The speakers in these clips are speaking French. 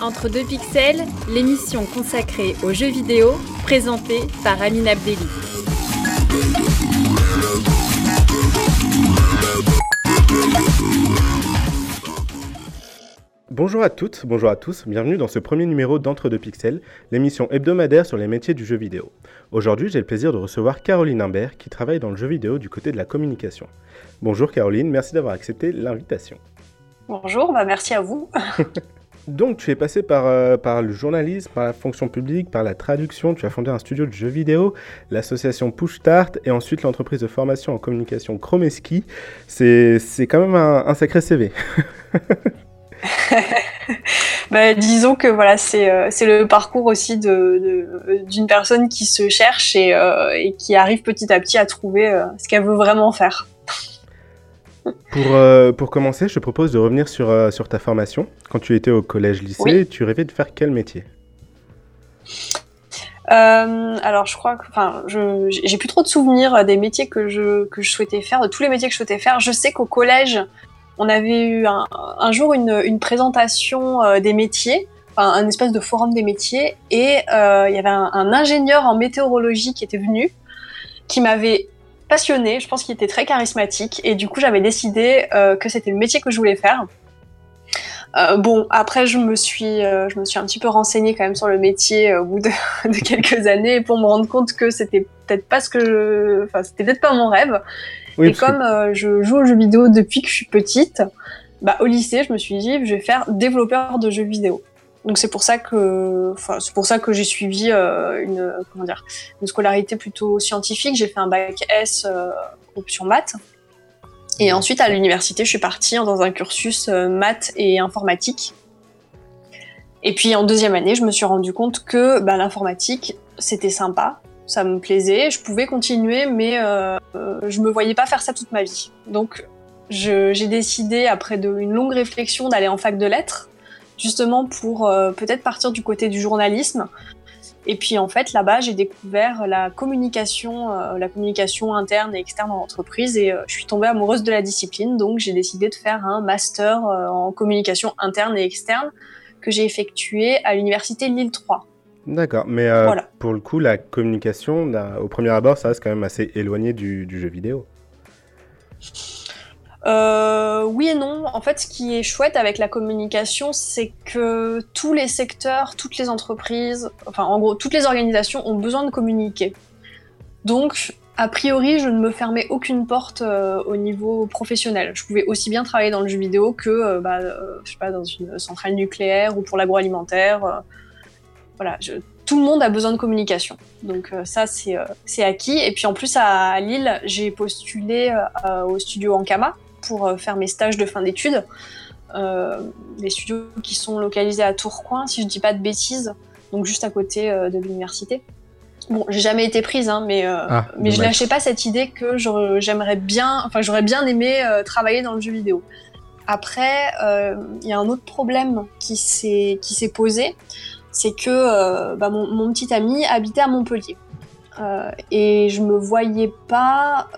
Entre deux pixels, l'émission consacrée aux jeux vidéo, présentée par Amine Abdelli. Bonjour à toutes, bonjour à tous, bienvenue dans ce premier numéro d'Entre deux pixels, l'émission hebdomadaire sur les métiers du jeu vidéo. Aujourd'hui, j'ai le plaisir de recevoir Caroline Imbert qui travaille dans le jeu vidéo du côté de la communication. Bonjour Caroline, merci d'avoir accepté l'invitation. Bonjour, bah merci à vous. Donc, tu es passé par, euh, par le journalisme, par la fonction publique, par la traduction. Tu as fondé un studio de jeux vidéo, l'association Push Start et ensuite l'entreprise de formation en communication Chromeski. C'est quand même un, sacré CV. bah, disons que voilà, c'est euh, le parcours aussi d'une de, personne qui se cherche et, euh, et, qui arrive petit à petit à trouver ce qu'elle veut vraiment faire. Pour, euh, pour commencer, je te propose de revenir sur, euh, sur ta formation. Quand tu étais au collège-lycée, tu rêvais de faire quel métier? Euh, alors je crois que, enfin, j'ai plus trop de souvenirs des métiers que je, que je souhaitais faire, de tous les métiers que je souhaitais faire. Je sais qu'au collège, on avait eu un, un jour une, une présentation des métiers, enfin, un espèce de forum des métiers, et il y avait un, un, ingénieur en météorologie qui était venu, qui m'avait passionné, je pense qu'il était très charismatique et du coup j'avais décidé euh, que c'était le métier que je voulais faire. Euh, bon, après je me suis, euh, je me suis un petit peu renseignée quand même sur le métier au bout de, quelques années pour me rendre compte que c'était peut-être pas ce que, je... enfin c'était peut-être pas mon rêve. et comme je joue aux jeux vidéo depuis que je suis petite, bah au lycée je me suis dit je vais faire développeur de jeux vidéo. Donc c'est pour ça que, enfin, c'est pour ça que j'ai suivi euh, une, comment dire, une scolarité plutôt scientifique. J'ai fait un bac S euh, option maths. Et ensuite à l'université, je suis partie dans un cursus euh, maths et informatique. Et puis en deuxième année, je me suis rendu compte que bah, l'informatique, c'était sympa, ça me plaisait, je pouvais continuer, mais euh, je me voyais pas faire ça toute ma vie. Donc j'ai décidé, après de, une longue réflexion, d'aller en fac de lettres justement pour euh, peut-être partir du côté du journalisme. Et puis en fait, là-bas, j'ai découvert la communication, euh, la communication interne et externe en entreprise, et euh, je suis tombée amoureuse de la discipline. Donc j'ai décidé de faire un master en communication interne et externe que j'ai effectué à l'université Lille 3. D'accord, mais pour le coup, la communication, au premier abord, ça reste quand même assez éloigné du, du jeu vidéo. Euh, oui et non. En fait, ce qui est chouette avec la communication, c'est que tous les secteurs, toutes les entreprises, enfin en gros, toutes les organisations ont besoin de communiquer. Donc, a priori, je ne me fermais aucune porte euh, au niveau professionnel. Je pouvais aussi bien travailler dans le jeu vidéo que, euh, bah, sais pas, dans une centrale nucléaire ou pour l'agroalimentaire. voilà, tout le monde a besoin de communication. Donc ça, c'est acquis. Et puis en plus, à, Lille, j'ai postulé au studio Ankama, pour euh, faire mes stages de fin d'études. Euh, les studios qui sont localisés à Tourcoing, si je dis pas de bêtises, donc juste à côté euh, de l'université. Bon, j'ai jamais été prise, hein, mais, ah, mais je lâchais pas cette idée que j'aimerais bien, enfin j'aurais bien aimé travailler dans le jeu vidéo. Après, il y a un autre problème qui s'est qui s'est posé, c'est que bah, mon, mon, petit ami habitait à Montpellier. Et je me voyais pas,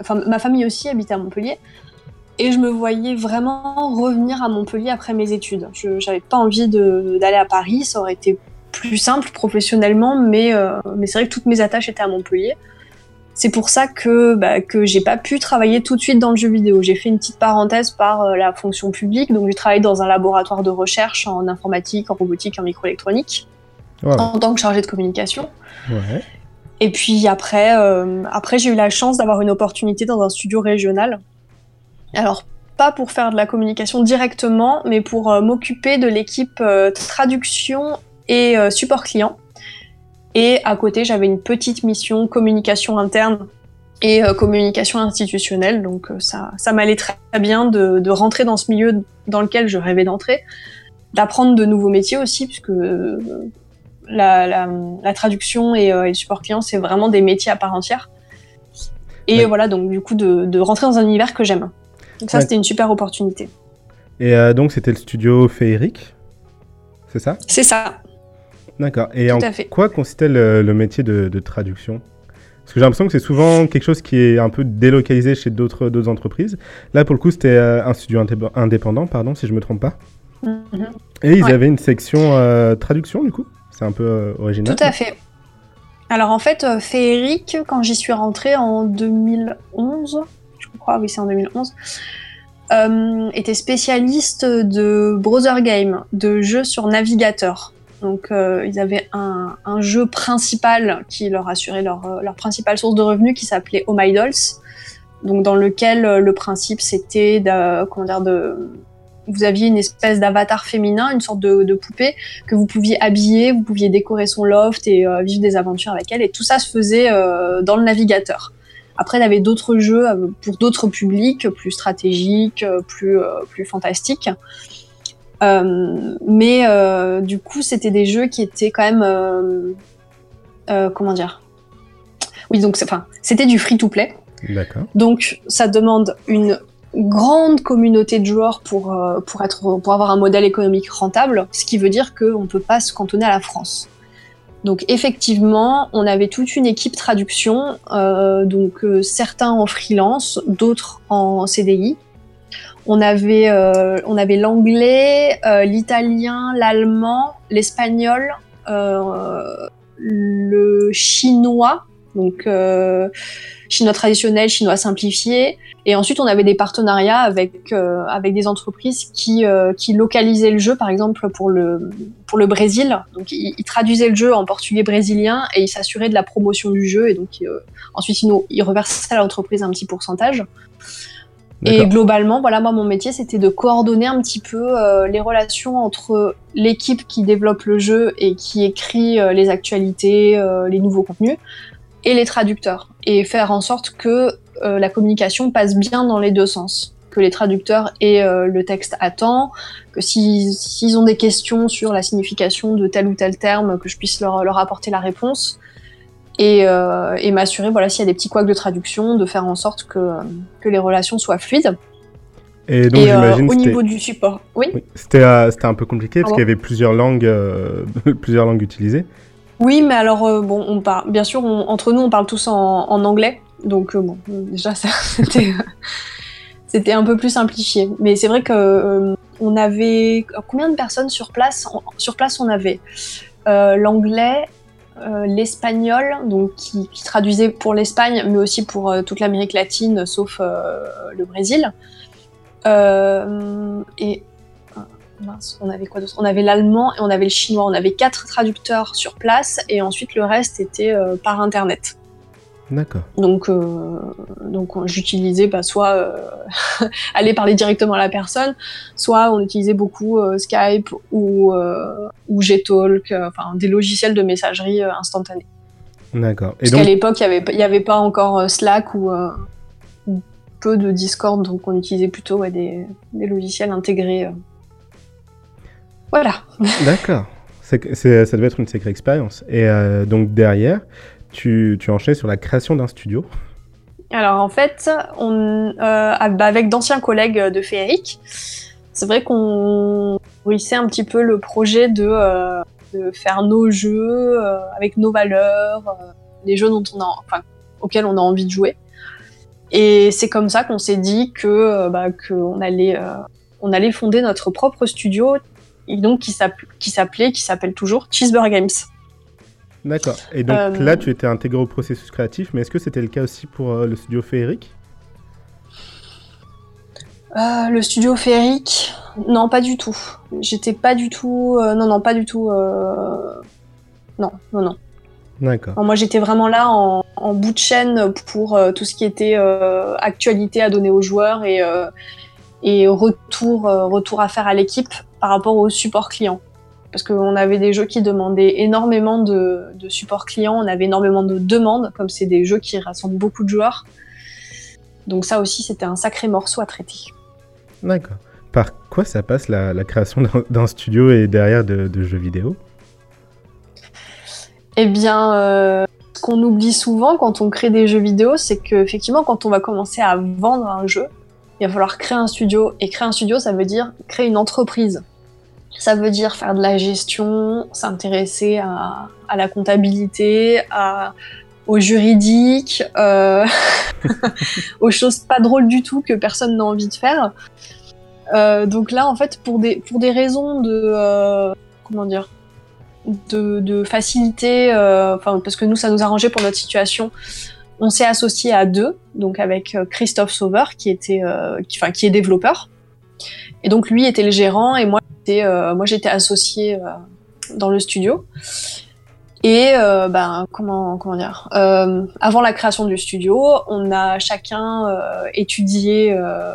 enfin ma famille aussi habitait à Montpellier, et je me voyais vraiment revenir à Montpellier après mes études. Je n'avais pas envie d'aller à Paris, ça aurait été plus simple professionnellement, mais, euh, mais c'est vrai que toutes mes attaches étaient à Montpellier. C'est pour ça que, bah, que j'ai pas pu travailler tout de suite dans le jeu vidéo. J'ai fait une petite parenthèse par euh, la fonction publique, donc j'ai travaillé dans un laboratoire de recherche en informatique, en robotique, en microélectronique, en tant que chargée de communication. Ouais. Et puis après, euh, après j'ai eu la chance d'avoir une opportunité dans un studio régional alors, pas pour faire de la communication directement, mais pour euh, m'occuper de l'équipe euh, traduction et support client. Et à côté, j'avais une petite mission communication interne et communication institutionnelle. Donc ça, ça m'allait très bien de, rentrer dans ce milieu dans lequel je rêvais d'entrer, d'apprendre de nouveaux métiers aussi, puisque la, traduction et, le support client, c'est vraiment des métiers à part entière. Et voilà, donc du coup, de, de rentrer dans un univers que j'aime. Donc ça, c'était une super opportunité. Et euh, donc, c'était le studio féerique C'est ça? C'est ça. D'accord. Et en quoi consistait le, métier de, traduction? Parce que j'ai l'impression que c'est souvent quelque chose qui est un peu délocalisé chez d'autres entreprises. Là, pour le coup, c'était euh, un studio indépendant, pardon, si je ne me trompe pas. Mhm. Et ils Ouais. avaient une section euh, traduction, du coup? C'est un peu euh, original. Tout à fait. Alors en fait, euh, Féeric, quand j'y suis rentrée en 2011, je crois, oui c'est en 2011, euh, était spécialiste de browser game, de jeux sur navigateur. Donc ils avaient un, jeu principal qui leur assurait leur, leur principale source de revenus qui s'appelait Oh My Dolls. Donc dans lequel le principe c'était comment dire, de vous aviez une espèce d'avatar féminin, une sorte de, de poupée que vous pouviez habiller, vous pouviez décorer son loft et euh, vivre des aventures avec elle. Et tout ça se faisait euh, dans le navigateur. Après, il y avait d'autres jeux euh, pour d'autres publics, plus stratégiques, plus, euh, plus fantastiques. Mais du coup, c'était des jeux qui étaient quand même... comment dire? Oui, donc enfin, c'était du free-to-play. D'accord. Donc, ça demande une grande communauté de joueurs pour, euh, pour, être, pour avoir un modèle économique rentable, ce qui veut dire qu'on ne peut pas se cantonner à la France. Donc, effectivement, on avait toute une équipe traduction, euh, donc euh, certains en freelance, d'autres en CDI. On avait, on avait l'anglais, l'italien, l'allemand, l'espagnol, le chinois, donc euh, chinois traditionnel, chinois simplifié. Et ensuite, on avait des partenariats avec, euh, avec des entreprises qui, euh, qui localisaient le jeu, par exemple pour le, pour le Brésil. Donc, ils, ils traduisaient le jeu en portugais brésilien et ils s'assuraient de la promotion du jeu. Et donc, euh, ensuite, ils, nous- ils reversaient à l'entreprise un petit pourcentage. Et globalement, voilà, moi, mon métier, c'était de coordonner un petit peu euh, les relations entre l'équipe qui développe le jeu et qui écrit euh, les actualités, euh, les nouveaux contenus, et les traducteurs. Et faire en sorte que euh, la communication passe bien dans les deux sens. Que les traducteurs aient euh, le texte à temps, que si- s'ils ont des questions sur la signification de tel ou tel terme, que je puisse leur, leur apporter la réponse. Et, euh, et m'assurer, voilà, s'il y a des petits couacs de traduction, de faire en sorte que, que les relations soient fluides. Et donc, j'imagine au niveau du support, oui. oui, c'était un peu compliqué parce qu'il y avait plusieurs langues, plusieurs langues utilisées. Oui, mais alors, euh, bon, on parle, bien sûr, entre nous, on parle tous en, anglais. Donc, euh, bon, déjà, c'était, c'était un peu plus simplifié. Mais c'est vrai que euh, on avait combien de personnes sur place Sur place, on avait? L'anglais, l'espagnol, donc qui, qui traduisait pour l'Espagne, mais aussi pour toute l'Amérique latine, sauf le Brésil. Et mince, on avait quoi d'autre? On avait l'allemand et on avait le chinois. On avait quatre traducteurs sur place et ensuite le reste était euh, par internet. D'accord. Donc, euh, donc on- j'utilisais bah, soit euh, aller parler directement à la personne, soit on utilisait beaucoup Skype ou, ou Gtalk, enfin des logiciels de messagerie instantanée. D'accord. Parce qu'à donc, l'époque, il n'y avait, y avait pas encore Slack ou, ou peu de Discord, donc on utilisait plutôt ouais, des, des logiciels intégrés. Voilà. d'accord. Ça devait être une sacrée expérience. Et euh, donc, derrière, tu, tu enchaînes sur la création d'un studio. Alors en fait, on, euh, ah, bah, avec d'anciens collègues de Féeric, c'est vrai qu'on nourrissait un petit peu le projet de, euh, de faire nos jeux avec nos valeurs, les jeux dont on a, enfin, auxquels on a envie de jouer. Et c'est comme ça qu'on s'est dit que bah, qu'on allait, on allait fonder notre propre studio, et donc qui s'app- qui s'appelait, qui s'appelle toujours Cheeseburger Games. D'accord. Et donc Euh, là, tu étais intégré au processus créatif, mais est-ce que c'était le cas aussi pour euh, le studio Féeric Euh, le studio Féeric, non, pas du tout. J'étais pas du tout. non, non, pas du tout. Non, non, non. D'accord. Moi, j'étais vraiment là en, en bout de chaîne pour tout ce qui était actualité à donner aux joueurs et, et retour, retour à faire à l'équipe par rapport au support client. Parce qu'on avait des jeux qui demandaient énormément de, de support client, on avait énormément de demandes, comme c'est des jeux qui rassemblent beaucoup de joueurs. Donc ça aussi, c'était un sacré morceau à traiter. D'accord. Par quoi ça passe la, la création d'un- studio et derrière de, de jeux vidéo? Eh bien, euh, ce qu'on oublie souvent quand on crée des jeux vidéo, c'est que effectivement, quand on va commencer à vendre un jeu, il va falloir créer un studio. Et créer un studio, ça veut dire créer une entreprise. Ça veut dire faire de la gestion, s'intéresser à, la comptabilité, au juridique, euh, aux choses pas drôles du tout que personne n'a envie de faire. donc là, en fait, pour des, pour des raisons de. comment dire de, facilité, parce que nous, ça nous arrangeait pour notre situation. On s'est associé à deux, donc avec Christophe Sauveur, qui, était, qui est développeur. Et donc lui était le gérant et moi, j'étais, j'étais associée dans le studio. Et euh, ben, comment, comment dire euh, Avant la création du studio, on a chacun euh, étudié euh,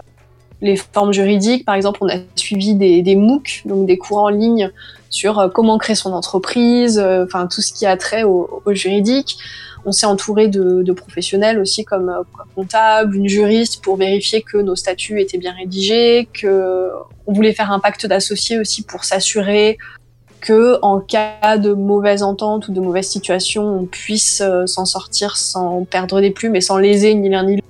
les formes juridiques. Par exemple, on a suivi des, des MOOC, donc des cours en ligne sur euh, comment créer son entreprise, euh, enfin tout ce qui a trait au juridique. On s'est entouré de, professionnels aussi comme comptable, une juriste pour vérifier que nos statuts étaient bien rédigés, que on voulait faire un pacte d'associés aussi pour s'assurer que en cas de mauvaise entente ou de mauvaise situation, on puisse euh, s'en sortir sans perdre des plumes et sans léser ni l'un ni l'autre.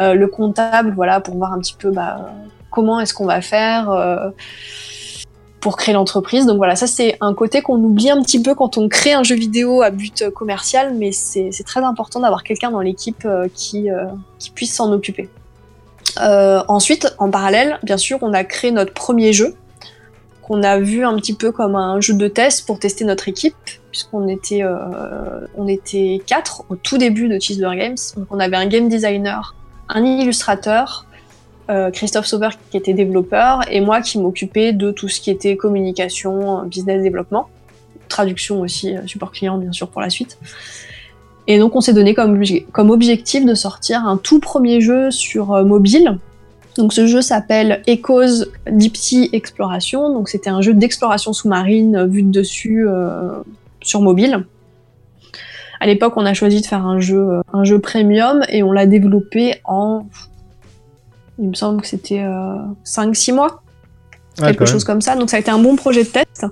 Euh, le comptable, voilà, pour voir un petit peu bah, comment est-ce qu'on va faire euh, pour créer l'entreprise. Donc voilà, ça c'est un côté qu'on oublie un petit peu quand on crée un jeu vidéo à but commercial, mais c'est très important d'avoir quelqu'un dans l'équipe qui, qui puisse s'en occuper. ensuite, en parallèle, bien sûr, on a créé notre premier jeu qu'on a vu un petit peu comme un jeu de test pour tester notre équipe, puisqu'on était, euh, on était quatre au tout début de Cheeseburger Games. Donc on avait un game designer, un illustrateur, euh, Christophe Sauver qui était développeur, et moi qui m'occupais de tout ce qui était communication, business développement, traduction aussi, euh, support client bien sûr pour la suite. Et donc on s'est donné comme, objectif de sortir un tout premier jeu sur mobile, donc ce jeu s'appelle Echoes Deep Sea Exploration. Donc c'était un jeu d'exploration sous-marine euh, vu de dessus euh, sur mobile. À l'époque, on a choisi de faire un jeu, euh, un jeu premium et on l'a développé en, il me semble que c'était 5-6 mois, quelque chose comme ça. Donc ça a été un bon projet de test.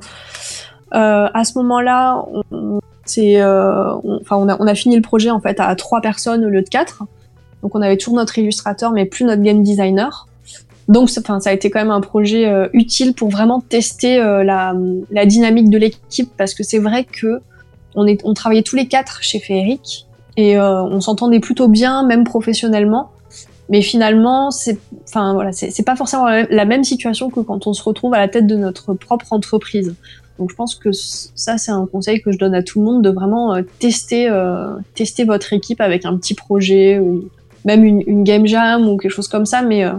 à ce moment-là, on, enfin, on, a, on a fini le projet en fait à 3 personnes au lieu de 4. Donc on avait toujours notre illustrateur, mais plus notre game designer. Donc, enfin, ça a été quand même un projet euh, utile pour vraiment tester euh, la, la, dynamique de l'équipe, parce que c'est vrai que on, est, on travaillait tous les quatre chez Féeric et euh, on s'entendait plutôt bien, même professionnellement. Mais finalement, c'est, enfin voilà, c'est pas forcément la même situation que quand on se retrouve à la tête de notre propre entreprise. Donc, je pense que ça, c'est un conseil que je donne à tout le monde de vraiment tester, tester votre équipe avec un petit projet ou même une, game jam ou quelque chose comme ça, mais, euh,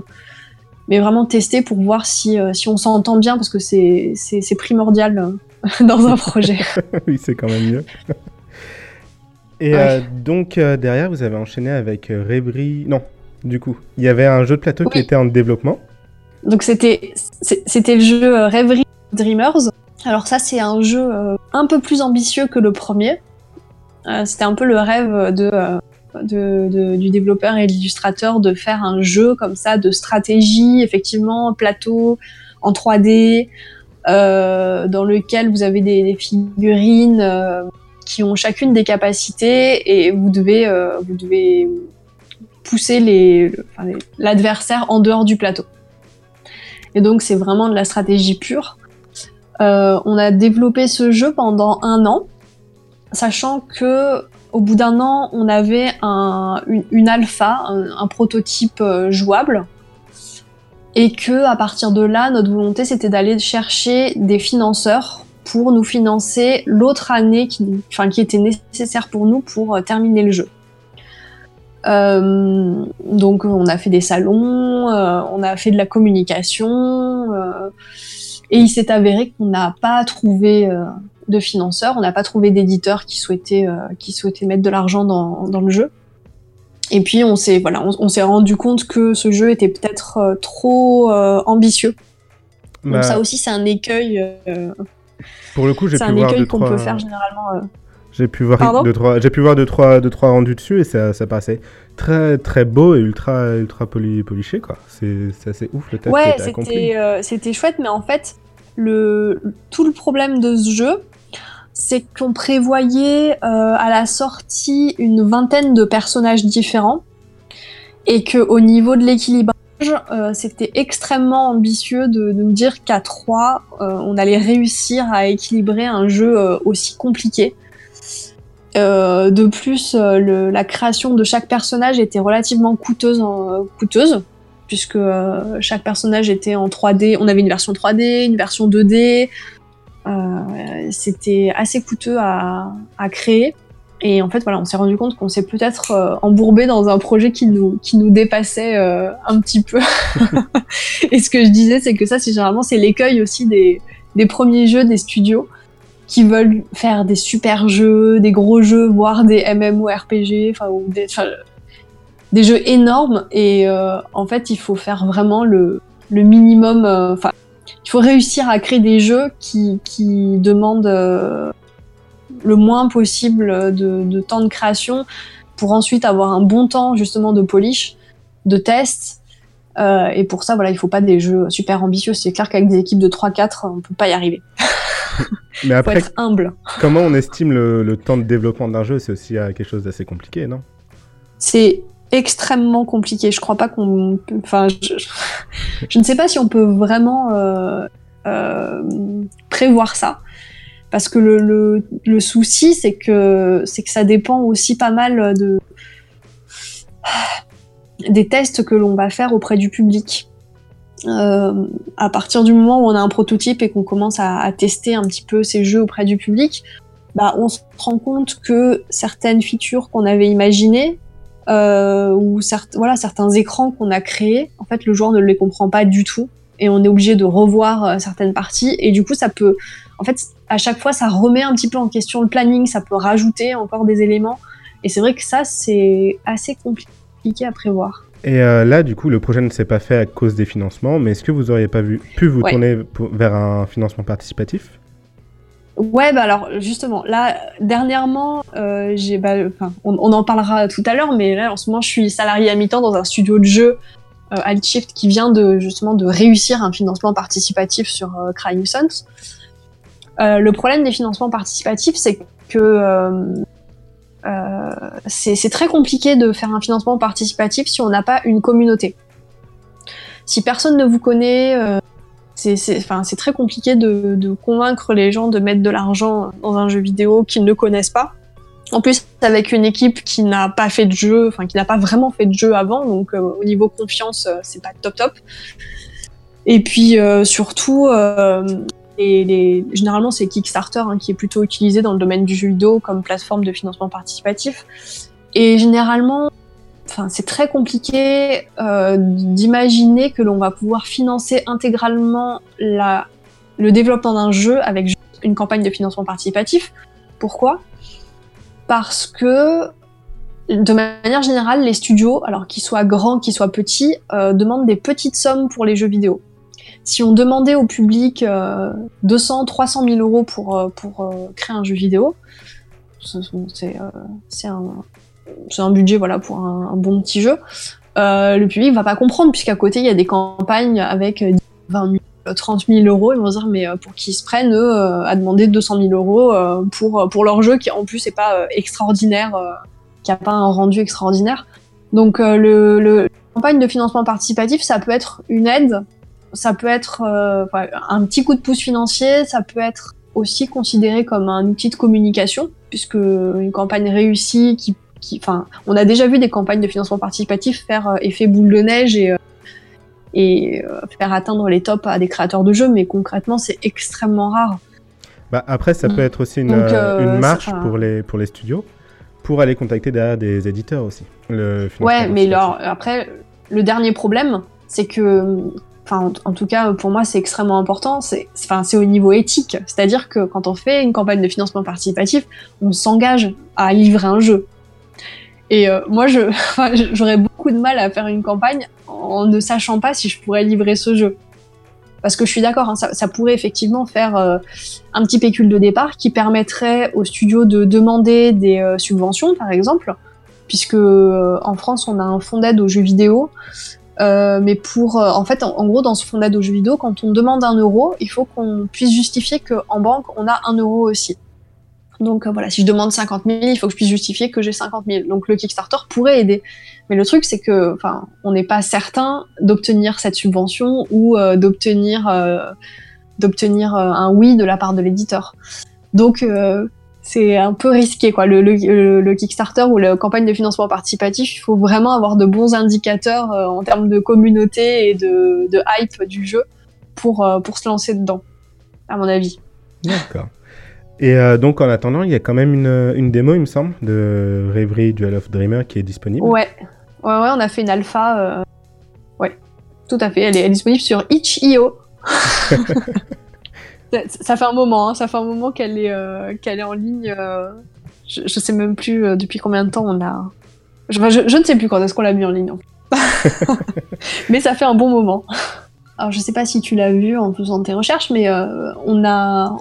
mais vraiment tester pour voir si, euh, si on s'entend bien, parce que c'est primordial euh, dans un projet. oui, c'est quand même mieux. Et donc, derrière, vous avez enchaîné avec Rebri. Non, du coup, il y avait un jeu de plateau qui était en développement. Donc, c'était le jeu Reverie Dreamers. Alors, ça, c'est un jeu un peu plus ambitieux que le premier. c'était un peu le rêve de de, du développeur et de l'illustrateur de faire un jeu comme ça de stratégie, effectivement, plateau en 3D, euh, dans lequel vous avez des, figurines euh, qui ont chacune des capacités et vous devez, euh, vous devez pousser l'adversaire en dehors du plateau. Et donc c'est vraiment de la stratégie pure. on a développé ce jeu pendant un an, sachant que au bout d'un an, on avait une, alpha, un, prototype euh, jouable, et que à partir de là, notre volonté c'était d'aller chercher des financeurs pour nous financer l'autre année qui était nécessaire pour nous pour euh, terminer le jeu. Euh, donc on a fait des salons, on a fait de la communication, et il s'est avéré qu'on n'a pas trouvé de financeurs. On n'a pas trouvé d'éditeurs qui souhaitaient euh, qui souhaitaient mettre de l'argent dans, dans, le jeu. Et puis on s'est voilà, on, s'est rendu compte que ce jeu était peut-être euh, trop euh, ambitieux. Donc bah, ça aussi c'est un écueil. pour le coup, j'ai pu un voir écueil qu'on peut faire généralement. J'ai pu voir deux trois, j'ai pu voir deux trois, deux trois rendus dessus et ça, ça passait très très beau et ultra ultra poli, poliché quoi. C'est assez ouf le test. Ouais, c'était c'était chouette, mais en fait le tout le problème de ce jeu, c'est qu'on prévoyait euh, à la sortie une vingtaine de personnages différents et que au niveau de l'équilibrage, euh, c'était extrêmement ambitieux de, nous dire qu'à trois, euh, on allait réussir à équilibrer un jeu aussi compliqué. De plus, la création de chaque personnage était relativement coûteuse. puisque chaque personnage était en 3D. On avait une version 3D, une version 2D. C'était assez coûteux à, créer. Et en fait, voilà, on s'est rendu compte qu'on s'est peut-être euh, embourbé dans un projet qui nous, dépassait euh, un petit peu. et ce que je disais, c'est que ça, c'est généralement, c'est l'écueil aussi des premiers jeux des studios qui veulent faire des super jeux, des gros jeux, voire des MMORPG, enfin, des, des jeux énormes. Et euh, en fait, il faut faire vraiment le, minimum. Enfin, il faut réussir à créer des jeux qui, qui demandent le moins possible de, temps de création pour ensuite avoir un bon temps justement de polish, de test. Euh, et pour ça, voilà, il faut pas des jeux super ambitieux. C'est clair qu'avec des équipes de 3-4, on peut pas y arriver. Mais après, faut être humble. Comment on estime le, temps de développement d'un jeu? C'est aussi euh, quelque chose d'assez compliqué, non? C'est extrêmement compliqué. Je crois pas qu'on. Enfin, je... ne sais pas si on peut vraiment euh, prévoir ça parce que le, le, souci c'est que c'est que ça dépend aussi pas mal de des tests que l'on va faire auprès du public. Euh, à partir du moment où on a un prototype et qu'on commence à, tester un petit peu ces jeux auprès du public, bah, on se rend compte que certaines features qu'on avait imaginées euh, ou voilà, certains écrans qu'on a créés, en fait, le joueur ne les comprend pas du tout et on est obligé de revoir euh, certaines parties et du coup, ça peut, en fait, à chaque fois, ça remet un petit peu en question le planning, ça peut rajouter encore des éléments. Et c'est vrai que ça, c'est assez compliqué à prévoir. Et euh, là, du coup, le projet ne s'est pas fait à cause des financements, mais est-ce que vous auriez pas vu, pu vous tourner vers un financement participatif? Ouais, bah alors justement, là dernièrement, euh, j'ai, bah, on, on, en parlera tout à l'heure, mais là en ce moment, je suis salarié à mi-temps dans un studio de jeu euh, Altshift qui vient de justement de réussir un financement participatif sur euh, Crying Sons. Euh, le problème des financements participatifs, c'est que euh, euh, c'est très compliqué de faire un financement participatif si on n'a pas une communauté. Si personne ne vous connaît, c'est très compliqué de, de, convaincre les gens de mettre de l'argent dans un jeu vidéo qu'ils ne connaissent pas. En plus, avec une équipe qui n'a pas fait de jeu, enfin qui n'a pas vraiment fait de jeu avant, donc au niveau confiance, c'est pas top top. Et puis surtout, et généralement, c'est Kickstarter hein, qui est plutôt utilisé dans le domaine du jeu vidéo comme plateforme de financement participatif. Et généralement, c'est très compliqué euh, d'imaginer que l'on va pouvoir financer intégralement le développement d'un jeu avec une campagne de financement participatif. Pourquoi? Parce que de manière générale, les studios, alors qu'ils soient grands, qu'ils soient petits, euh, demandent des petites sommes pour les jeux vidéo si on demandait au public 200, 300 000 euros pour, euh, pour euh, créer un jeu vidéo, c'est euh, un, un, budget voilà, pour un, bon petit jeu, le public va pas comprendre, puisqu'à côté, il y a des campagnes avec 20 000 30 000 euros, ils vont dire mais pour qu'ils se prennent à demander 200 000 euros pour, pour leur jeu qui en plus n'est pas extraordinaire, qui a pas un rendu extraordinaire. Donc le, le, campagne de financement participatif, ça peut être une aide ça peut être euh, un petit coup de pouce financier, ça peut être aussi considéré comme un outil de communication, puisque une campagne réussie qui, qui enfin, on a déjà vu des campagnes de financement participatif faire euh, effet boule de neige et, euh, et faire atteindre les tops à des créateurs de jeux, mais concrètement, c'est extrêmement rare. Bah après, ça peut être aussi une, une marche pour, les, pour les studios, pour aller contacter derrière des éditeurs aussi. Le ouais, mais alors, après, le dernier problème, c'est que enfin en, tout cas pour moi c'est extrêmement important, c'est enfin au niveau éthique, c'est-à-dire que quand on fait une campagne de financement participatif, on s'engage à livrer un jeu. Et euh, moi j'aurais beaucoup de mal à faire une campagne en ne sachant pas si je pourrais livrer ce jeu. Parce que je suis d'accord, hein, ça, pourrait effectivement faire euh, un petit pécule de départ qui permettrait aux studios de demander des euh, subventions, par exemple, puisque en France on a un fonds d'aide aux jeux vidéo euh, mais pour, euh, en fait, en, gros, dans ce fonds d'aide aux jeux vidéo, quand on demande un euro, il faut qu'on puisse justifier qu'en banque, on a un euro aussi. Donc euh, voilà, si je demande 50 000, il faut que je puisse justifier que j'ai 50 000. Donc le Kickstarter pourrait aider. Mais le truc, c'est que, enfin, on n'est pas certain d'obtenir cette subvention ou d'obtenir d'obtenir un oui de la part de l'éditeur. Donc c'est un peu risqué quoi. Le, le, Kickstarter ou la campagne de financement participatif, il faut vraiment avoir de bons indicateurs en termes de communauté et de, de hype du jeu pour, pour se lancer dedans, à mon avis. D'accord. Et euh, donc, en attendant, il y a quand même une, une, démo, il me semble, de Reverie Duel of Dreamer qui est disponible. Ouais, ouais, ouais on a fait une alpha. Euh... Ouais, tout à fait. Elle est, disponible sur itch.io. ça, fait un moment, hein, ça fait un moment qu'elle est, euh, qu'elle est en ligne. Euh, je, je, sais même plus euh, depuis combien de temps on a. Je, je, ne sais plus quand est-ce qu'on l'a mis en ligne. mais ça fait un bon moment. Alors, je sais pas si tu l'as vu en faisant tes recherches, mais on a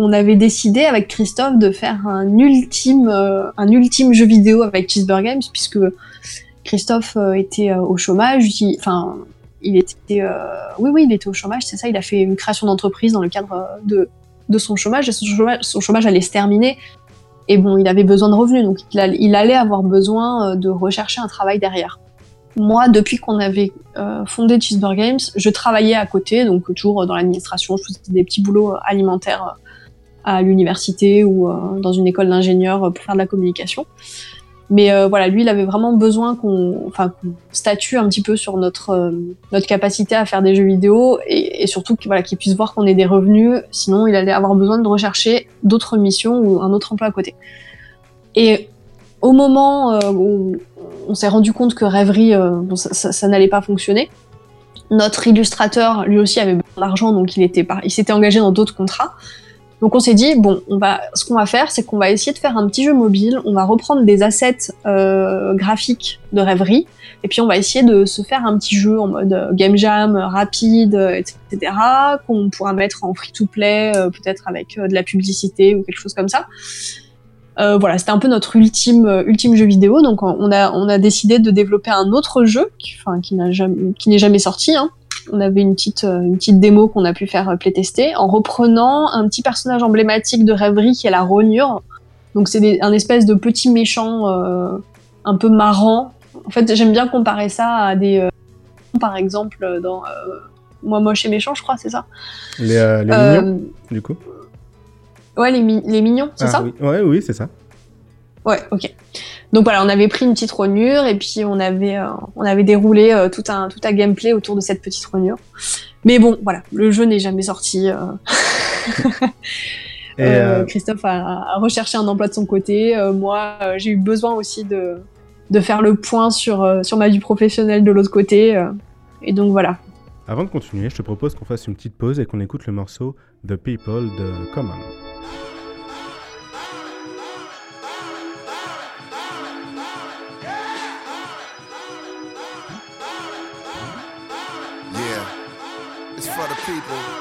on avait décidé avec Christophe de faire un ultime, un ultime jeu vidéo avec Cheeseburger Games, puisque Christophe était au chômage. Enfin, il, était, oui, oui, il était au chômage, c'est ça. Il a fait une création d'entreprise dans le cadre de, de son chômage, et son chômage, allait se terminer. Et bon, il avait besoin de revenus, donc il, allait avoir besoin de rechercher un travail derrière. Moi, depuis qu'on avait fondé Cheeseburger Games, je travaillais à côté, donc toujours dans l'administration, je faisais des petits boulots alimentaires à l'université ou euh, dans une école d'ingénieur pour faire de la communication. Mais euh, voilà, lui, il avait vraiment besoin qu'on statue un petit peu sur notre, euh, notre capacité à faire des jeux vidéo et, surtout qu'il voilà, puisse voir qu'on ait des revenus. Sinon, il allait avoir besoin de rechercher d'autres missions ou un autre emploi à côté. Et au moment où on s'est rendu compte que Rêverie, ça, ça n'allait pas fonctionner, notre illustrateur, lui aussi, avait besoin d'argent, donc il, était il s'était engagé dans d'autres contrats. Donc on s'est dit bon, on va, ce qu'on va faire, c'est qu'on va essayer de faire un petit jeu mobile. On va reprendre des assets euh, graphiques de rêverie, et puis on va essayer de se faire un petit jeu en mode euh, game jam, rapide, etc. Qu'on pourra mettre en free to play, euh, peut-être avec de la publicité ou quelque chose comme ça. voilà, c'était un peu notre ultime ultime jeu vidéo. Donc on a on a décidé de développer un autre jeu, qui, enfin qui n'a jamais qui n'est jamais sorti, hein, on avait une petite, euh, une petite démo qu'on a pu faire euh, playtester en reprenant un petit personnage emblématique de rêverie qui est la rognure. Donc c'est un espèce de petit méchant euh, un peu marrant. En fait, j'aime bien comparer ça à des, par exemple, dans Moi moche et méchant, je crois, c'est ça. Les, mignons, du coup. Ouais, les, mignons, c'est ah ça oui. Ouais, oui, c'est ça. Ouais, ok. Donc voilà, on avait pris une petite rognure et puis on avait, euh, on avait déroulé euh, tout, un, tout un gameplay autour de cette petite rognure. Mais bon, voilà, le jeu n'est jamais sorti. Euh. Christophe a, recherché un emploi de son côté. moi, j'ai eu besoin aussi de, de faire le point sur, sur ma vie professionnelle de l'autre côté. et donc voilà. Avant de continuer, je te propose qu'on fasse une petite pause et qu'on écoute le morceau The People de Common. People.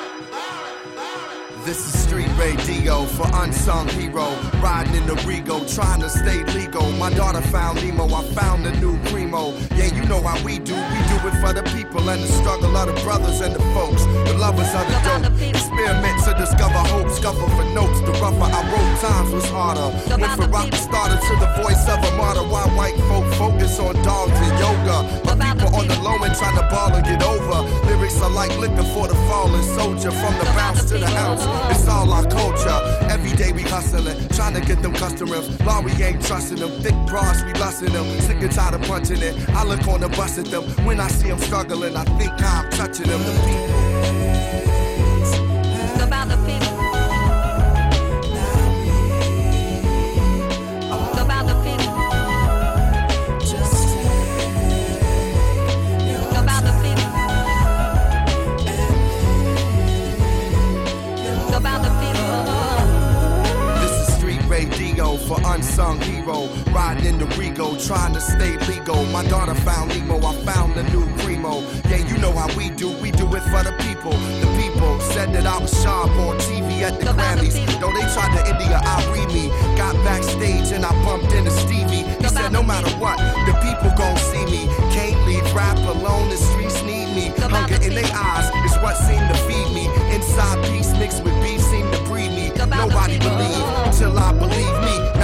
This is street radio for unsung hero. Riding in the Rego, trying to stay legal. My daughter found Nemo, I found a new primo. Yeah, you know how we do. We do it for the people and the struggle of the brothers and the folks. The lovers of the dope. Experiment to discover hope. Scuffle for notes. The rougher I wrote, times was harder. Went from rock started to the voice of a martyr. Why white folk focus on dogs and yoga. My people on the low end trying to ball and get over. Lyrics are like liquor for the fallen soldier. From the bounce to the house, it's all our culture. Every day we hustling, trying to get them customers. Law, we ain't trusting them. Thick bras, we lusting them. Sick and tired of punching it. I look on the bus at them. When I see them struggling, I think I'm touching them. The people. For unsung hero. Riding in the Rego, trying to stay legal. My daughter found Nemo, I found a new primo. Yeah, you know how we do, we do it for the people. The people said that I was sharp on TV at the Grammys. Though they tried to India, I read me. Got backstage and I bumped into Stevie. He said, no matter what, the people gon' see me. Can't leave rap alone, the streets need me. Hunger in their eyes is what seemed to feed me. Inside peace mixed with beef seemed to breed me. Nobody believed till I believe me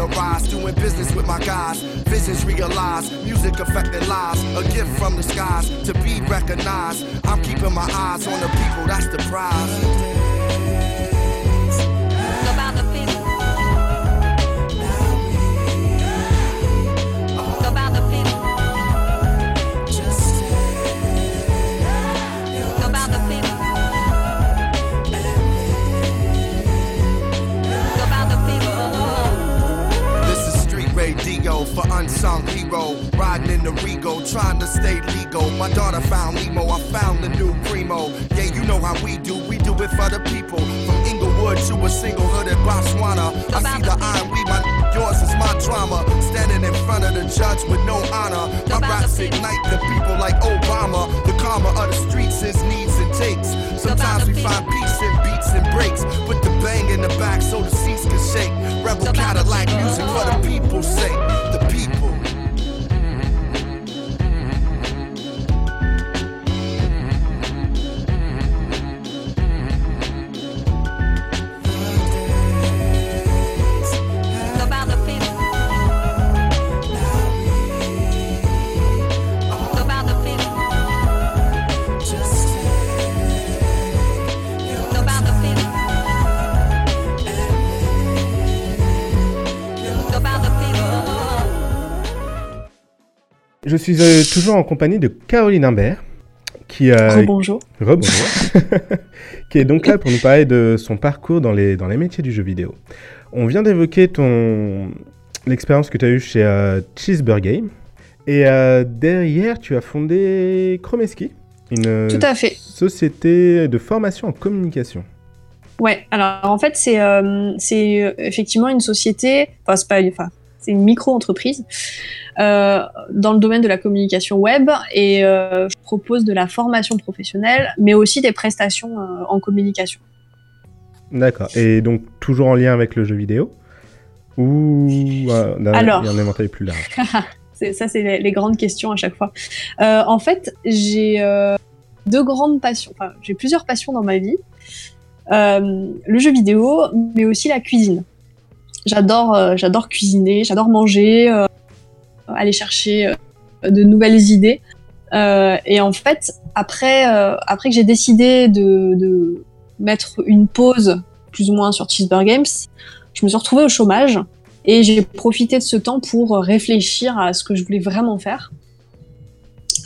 the rise, doing business with my guys. Visions realized, music affecting lives. A gift from the skies to be recognized. I'm keeping my eyes on the people, that's the prize. another unsung hero. Riding in the Rego, trying to stay legal. My daughter found Nemo, I found the new primo. Yeah, you know how we do, we do it for the people. From Inglewood to a single hood in Botswana. I see the eye, we my yours is my drama. Standing in front of the judge with no honor. My raps ignite the people like Obama. Karma of the streets is needs and takes. Sometimes we find peace in beats and breaks. Put the bang in the back so the seats can shake. Rebel Cadillac music for the people's sake. The people. Je suis euh, toujours en compagnie de Caroline Imbert, qui, euh, bonjour. qui est donc là pour nous parler de son parcours dans les, dans les métiers du jeu vidéo. On vient d'évoquer ton l'expérience que tu as eue chez euh, Cheeseburger Game. Et euh, derrière, tu as fondé Chromeski, une Tout à fait. société de formation en communication. Ouais, alors en fait, c'est c'est effectivement une société, enfin, c'est pas, enfin, c'est une micro-entreprise euh, dans le domaine de la communication web et euh, je propose de la formation professionnelle, mais aussi des prestations euh, en communication. D'accord. Et donc toujours en lien avec le jeu vidéo ou Alors, il y a un éventail plus large Ça, c'est les, les, grandes questions à chaque fois. en fait, j'ai deux grandes passions. Enfin, j'ai plusieurs passions dans ma vie. le jeu vidéo, mais aussi la cuisine. J'adore, j'adore cuisiner, j'adore manger, aller chercher euh, de nouvelles idées. Euh, et en fait, après, euh, après que j'ai décidé de, mettre une pause plus ou moins sur Cheeseburger Games, je me suis retrouvée au chômage et j'ai profité de ce temps pour réfléchir à ce que je voulais vraiment faire.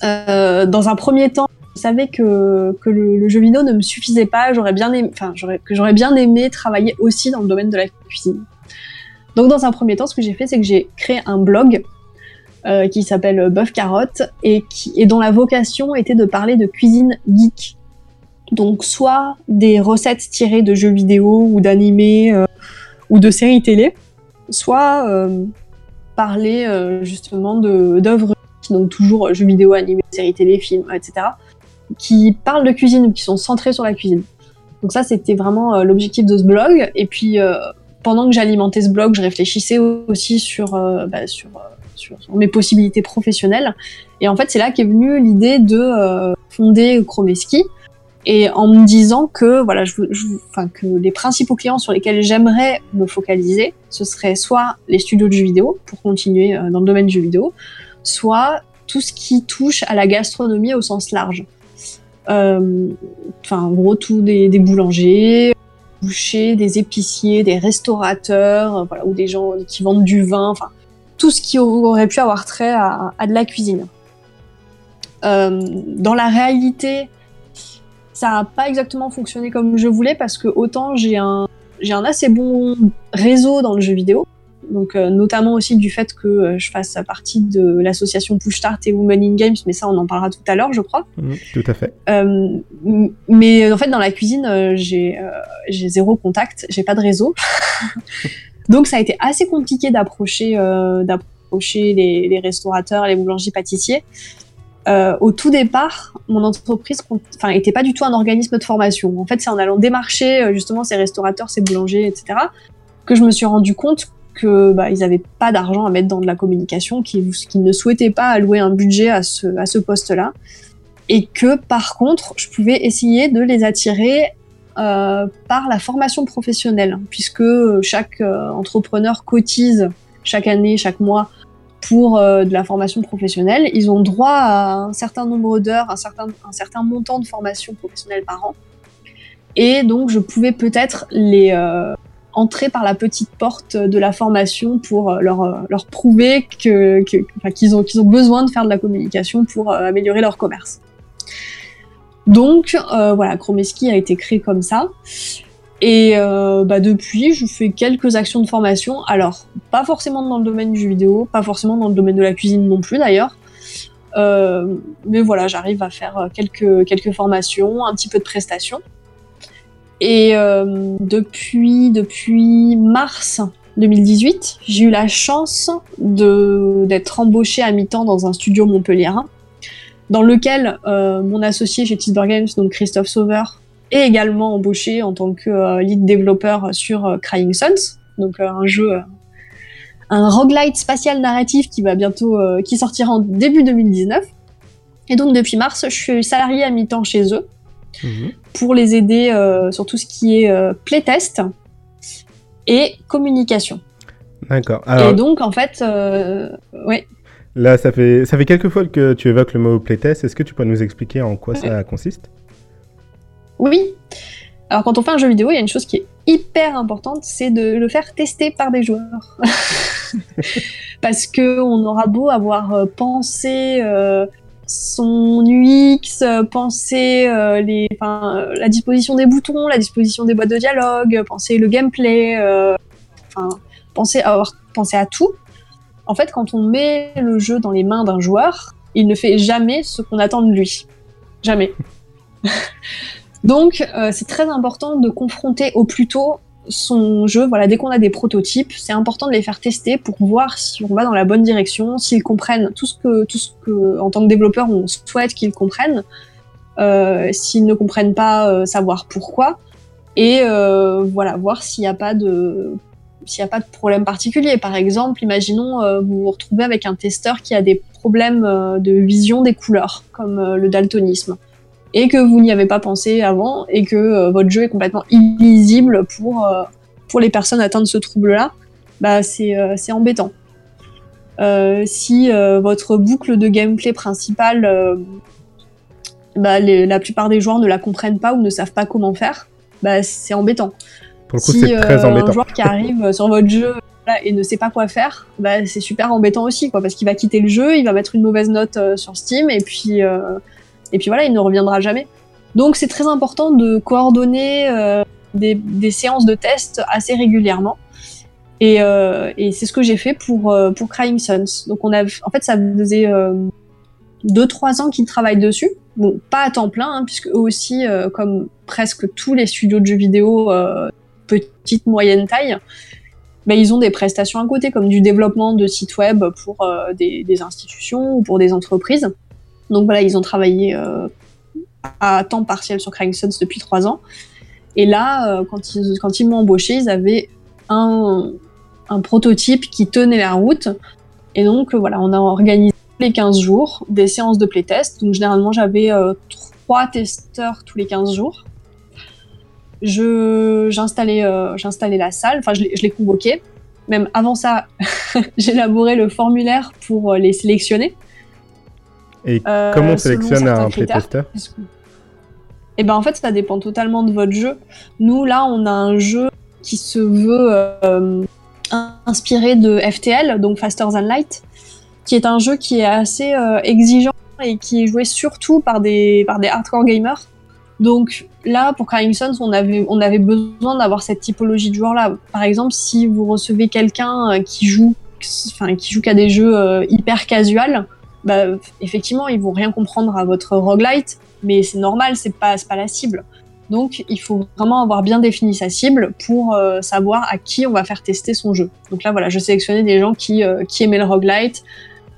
Euh, dans un premier temps, je savais que, que le, jeu vidéo ne me suffisait pas. J'aurais bien enfin, que j'aurais bien aimé travailler aussi dans le domaine de la cuisine. Donc, dans un premier temps, ce que j'ai fait, c'est que j'ai créé un blog euh, qui s'appelle Bœuf Carotte et, dont la vocation était de parler de cuisine geek. Donc soit des recettes tirées de jeux vidéo ou d'animés euh, ou de séries télé, soit euh, parler euh, justement d'œuvres, donc toujours jeux vidéo, animés, séries télé, films, etc., qui parlent de cuisine ou qui sont centrés sur la cuisine. Donc ça, c'était vraiment euh, l'objectif de ce blog. Et puis, euh, pendant que j'alimentais ce blog, je réfléchissais aussi sur, bah, sur sur, mes possibilités professionnelles. Et en fait, c'est là qu'est venue l'idée de euh, fonder Chromeski. Et en me disant que les principaux clients sur lesquels j'aimerais me focaliser, ce serait soit les studios de jeux vidéo pour continuer euh, dans le domaine du jeu vidéo, soit tout ce qui touche à la gastronomie au sens large. Euh, enfin, en gros, tout des, des boulangers, des épiciers, des restaurateurs, voilà, ou des gens qui vendent du vin, enfin tout ce qui aurait pu avoir trait à, à de la cuisine. Euh, dans la réalité, ça n'a pas exactement fonctionné comme je voulais parce que autant j'ai un, j'ai un assez bon réseau dans le jeu vidéo, donc euh, notamment aussi du fait que euh, je fasse partie de l'association Push Start et Women in Games, mais ça on en parlera tout à l'heure, je crois. Mmh, tout à fait. Euh, mais en fait dans la cuisine, j'ai zéro contact, j'ai pas de réseau. Donc ça a été assez compliqué d'approcher les, les, restaurateurs, les boulangers, pâtissiers. Au tout départ, mon entreprise enfin était pas du tout un organisme de formation. En fait, c'est en allant démarcher justement ces restaurateurs, ces boulangers, etc. que je me suis rendu compte que bah, ils avaient pas d'argent à mettre dans de la communication, qu'ils qu ne souhaitaient pas allouer un budget à ce, poste-là, et que par contre, je pouvais essayer de les attirer euh, par la formation professionnelle, puisque chaque euh, entrepreneur cotise chaque année, chaque mois pour euh, de la formation professionnelle. Ils ont droit à un certain nombre d'heures, un certain, montant de formation professionnelle par an. Et donc, je pouvais peut-être les entrer par la petite porte de la formation pour leur, leur prouver que, que, qu'ils ont, qu'ils besoin de faire de la communication pour améliorer leur commerce. Donc euh, voilà, Chromeski a été créé comme ça. Et euh, bah, depuis, je fais quelques actions de formation. Alors, pas forcément dans le domaine du jeu vidéo, pas forcément dans le domaine de la cuisine non plus d'ailleurs. mais voilà, j'arrive à faire quelques, quelques formations, un petit peu de prestations. Et depuis, depuis mars 2018, j'ai eu la chance d'être embauchée à mi-temps dans un studio montpelliérain, dans lequel mon associé chez Tisber Games, donc Christophe Sauveur, est également embauché en tant que lead développeur sur Crying Sons, donc un jeu un roguelite spatial narratif qui va bientôt, euh, qui sortira en début 2019. Et donc depuis mars, je suis salarié à mi-temps chez eux mhm. pour les aider euh, sur tout ce qui est euh, playtest et communication. D'accord. Et donc en fait, ouais. Là, ça fait, ça fait quelques fois que tu évoques le mot playtest. Est-ce que tu peux nous expliquer en quoi ça consiste? Oui. Alors quand on fait un jeu vidéo, il y a une chose qui est hyper importante, c'est de le faire tester par des joueurs. Parce que on aura beau avoir euh, pensé euh, son UX, euh, penser les, la disposition des boutons, la disposition des boîtes de dialogue, penser le gameplay, penser avoir pensé à tout. En fait, quand on met le jeu dans les mains d'un joueur, il ne fait jamais ce qu'on attend de lui. Jamais. Donc, c'est très important de confronter au plus tôt son jeu, voilà, dès qu'on a des prototypes, c'est important de les faire tester pour voir si on va dans la bonne direction, s'ils comprennent tout ce que, tout ce que, en tant que développeur, on souhaite qu'ils comprennent. Euh, s'ils ne comprennent pas, euh, savoir pourquoi. Et euh, voilà, voir s'il n'y a pas de s'il n'y a pas de problème particulier. Par exemple, imaginons vous vous retrouvez avec un testeur qui a des problèmes de vision des couleurs, comme le daltonisme et que vous n'y avez pas pensé avant et que euh, votre jeu est complètement illisible pour, euh, pour les personnes atteintes de ce trouble-là, bah c'est euh, embêtant. si votre boucle de gameplay principale, bah, la plupart des joueurs ne la comprennent pas ou ne savent pas comment faire, bah, c'est embêtant. Pour le coup, c'est très embêtant. Un joueur qui arrive sur votre jeu et ne sait pas quoi faire, bah, c'est super embêtant aussi, quoi, parce qu'il va quitter le jeu, il va mettre une mauvaise note sur Steam, et puis et puis voilà, il ne reviendra jamais. Donc c'est très important de coordonner euh, des, séances de tests assez régulièrement. Et, euh, c'est ce que j'ai fait pour, euh, pour Crying Sons. Donc on a, en fait, ça faisait 2-3 ans qu'ils travaillent dessus. Bon, pas à temps plein, hein, puisque eux aussi, comme presque tous les studios de jeux vidéo petite, moyenne taille, ben, ils ont des prestations à côté, comme du développement de sites web pour des, des, institutions ou pour des entreprises. Donc voilà, ils ont travaillé euh, à temps partiel sur Crying depuis trois ans. Et là, euh, quand ils, m'ont embauché, ils avaient un, prototype qui tenait la route. Et donc voilà, on a organisé les 15 jours des séances de playtest. Donc généralement, j'avais euh, trois testeurs tous les 15 jours. J'installais j'installais la salle, enfin je les convoquais. Même avant ça, j'élaborais le formulaire pour les sélectionner. Et euh, comment on sélectionne un playtester Eh ben en fait, ça dépend totalement de votre jeu. Nous, là, on a un jeu qui se veut euh, inspiré de FTL, donc Faster Than Light, qui est un jeu qui est assez euh, exigeant et qui est joué surtout par des, par des hardcore gamers. Donc là, pour Crying Sons, on avait, on avait besoin d'avoir cette typologie de joueurs-là. Par exemple, si vous recevez quelqu'un qui joue, enfin, qui joue qu'à des jeux hyper casual, bah, effectivement, ils vont rien comprendre à votre roguelite, mais c'est normal, c'est pas, pas la cible. Donc, il faut vraiment avoir bien défini sa cible pour euh, savoir à qui on va faire tester son jeu. Donc là, voilà, je sélectionnais des gens qui, euh, qui aimaient le roguelite,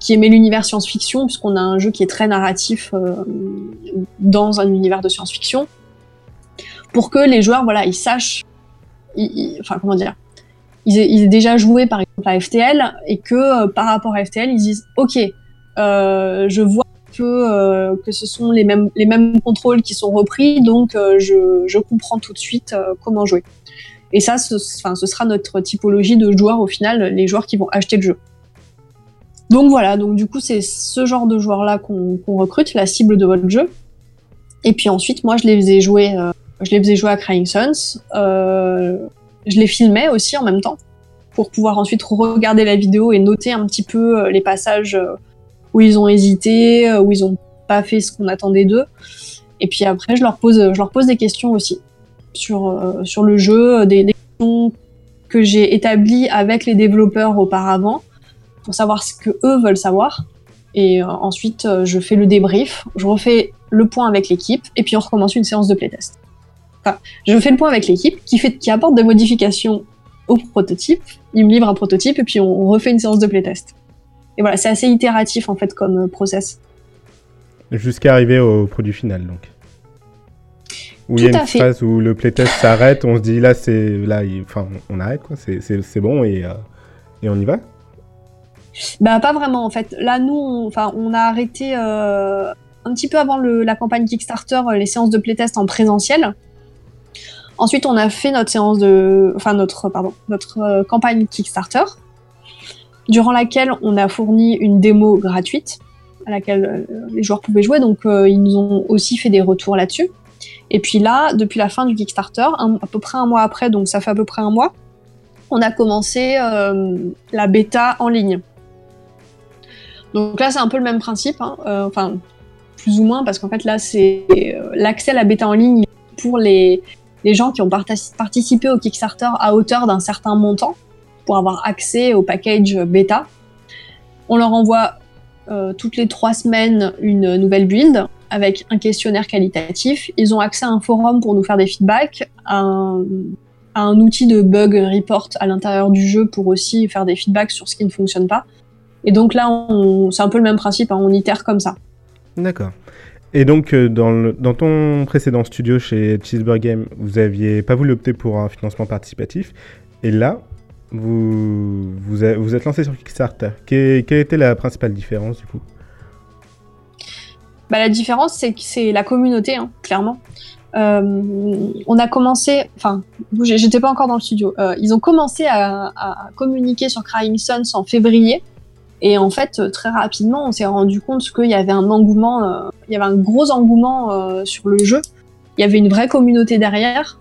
qui aimaient l'univers science-fiction, puisqu'on a un jeu qui est très narratif euh, dans un univers de science-fiction, pour que les joueurs, voilà, ils sachent, enfin, comment dire, ils aient, ils aient, déjà joué par exemple à FTL et que par rapport à FTL, ils disent, ok, je vois que, euh, que ce sont les mêmes, les mêmes contrôles qui sont repris, donc euh, je, je, comprends tout de suite comment jouer. Et ça, ce, ce sera notre typologie de joueurs au final, les joueurs qui vont acheter le jeu. Donc voilà, donc du coup c'est ce genre de joueurs-là qu'on recrute, la cible de votre jeu. Et puis ensuite, moi je les faisais jouer, je les faisais jouer à Crying. Euh, je les filmais aussi en même temps pour pouvoir ensuite regarder la vidéo et noter un petit peu les passages où ils ont hésité, euh, où ils ont pas fait ce qu'on attendait d'eux. Et puis après, je leur pose, je leur pose des questions aussi sur, euh, sur le jeu, des, questions que j'ai établies avec les développeurs auparavant pour savoir ce que eux veulent savoir. Et ensuite, je fais le débrief, je refais le point avec l'équipe, et puis on recommence une séance de playtest. Enfin, je fais le point avec l'équipe qui, qui apporte des modifications au prototype, il me livre un prototype, et puis on refait une séance de playtest. Et voilà, c'est assez itératif en fait comme process. Jusqu'à arriver au produit final, donc. Où il y a une phase où le playtest s'arrête, on se dit là, c'est là, enfin, on arrête quoi, c'est bon et, euh, et on y va? Bah pas vraiment en fait. Là, nous, on, enfin, on a arrêté euh, un petit peu avant le, la campagne Kickstarter euh, les séances de playtest en présentiel. Ensuite, on a fait notre séance de, enfin notre, pardon, notre campagne Kickstarter, durant laquelle on a fourni une démo gratuite à laquelle euh, les joueurs pouvaient jouer. Donc euh, ils nous ont aussi fait des retours là-dessus. Et puis là, depuis la fin du Kickstarter, à peu près un mois après, donc ça fait à peu près un mois, on a commencé euh, la bêta en ligne. Donc là, c'est un peu le même principe, hein, enfin plus ou moins, parce qu'en fait là, c'est l'accès à la bêta en ligne pour les, les gens qui ont participé au Kickstarter à hauteur d'un certain montant pour avoir accès au package bêta. On leur envoie euh, toutes les trois semaines une nouvelle build avec un questionnaire qualitatif. Ils ont accès à un forum pour nous faire des feedbacks, à un, outil de bug report à l'intérieur du jeu pour aussi faire des feedbacks sur ce qui ne fonctionne pas. Et donc là, c'est un peu le même principe, hein, on itère comme ça. D'accord. Et donc, euh, dans, ton précédent studio chez Cheeseburger Game, vous aviez pas voulu opter pour un financement participatif. Et là, vous, vous, êtes lancé sur Kickstarter. quelle était la principale différence du coup? Bah, La différence, c'est que c'est la communauté, hein, clairement. Euh, on a commencé, enfin, j'étais pas encore dans le studio. Euh, ils ont commencé à, communiquer sur Crying Sons en février. Et en fait, très rapidement, on s'est rendu compte qu'il y avait un engouement, euh, il y avait un gros engouement sur le jeu. Il y avait une vraie communauté derrière.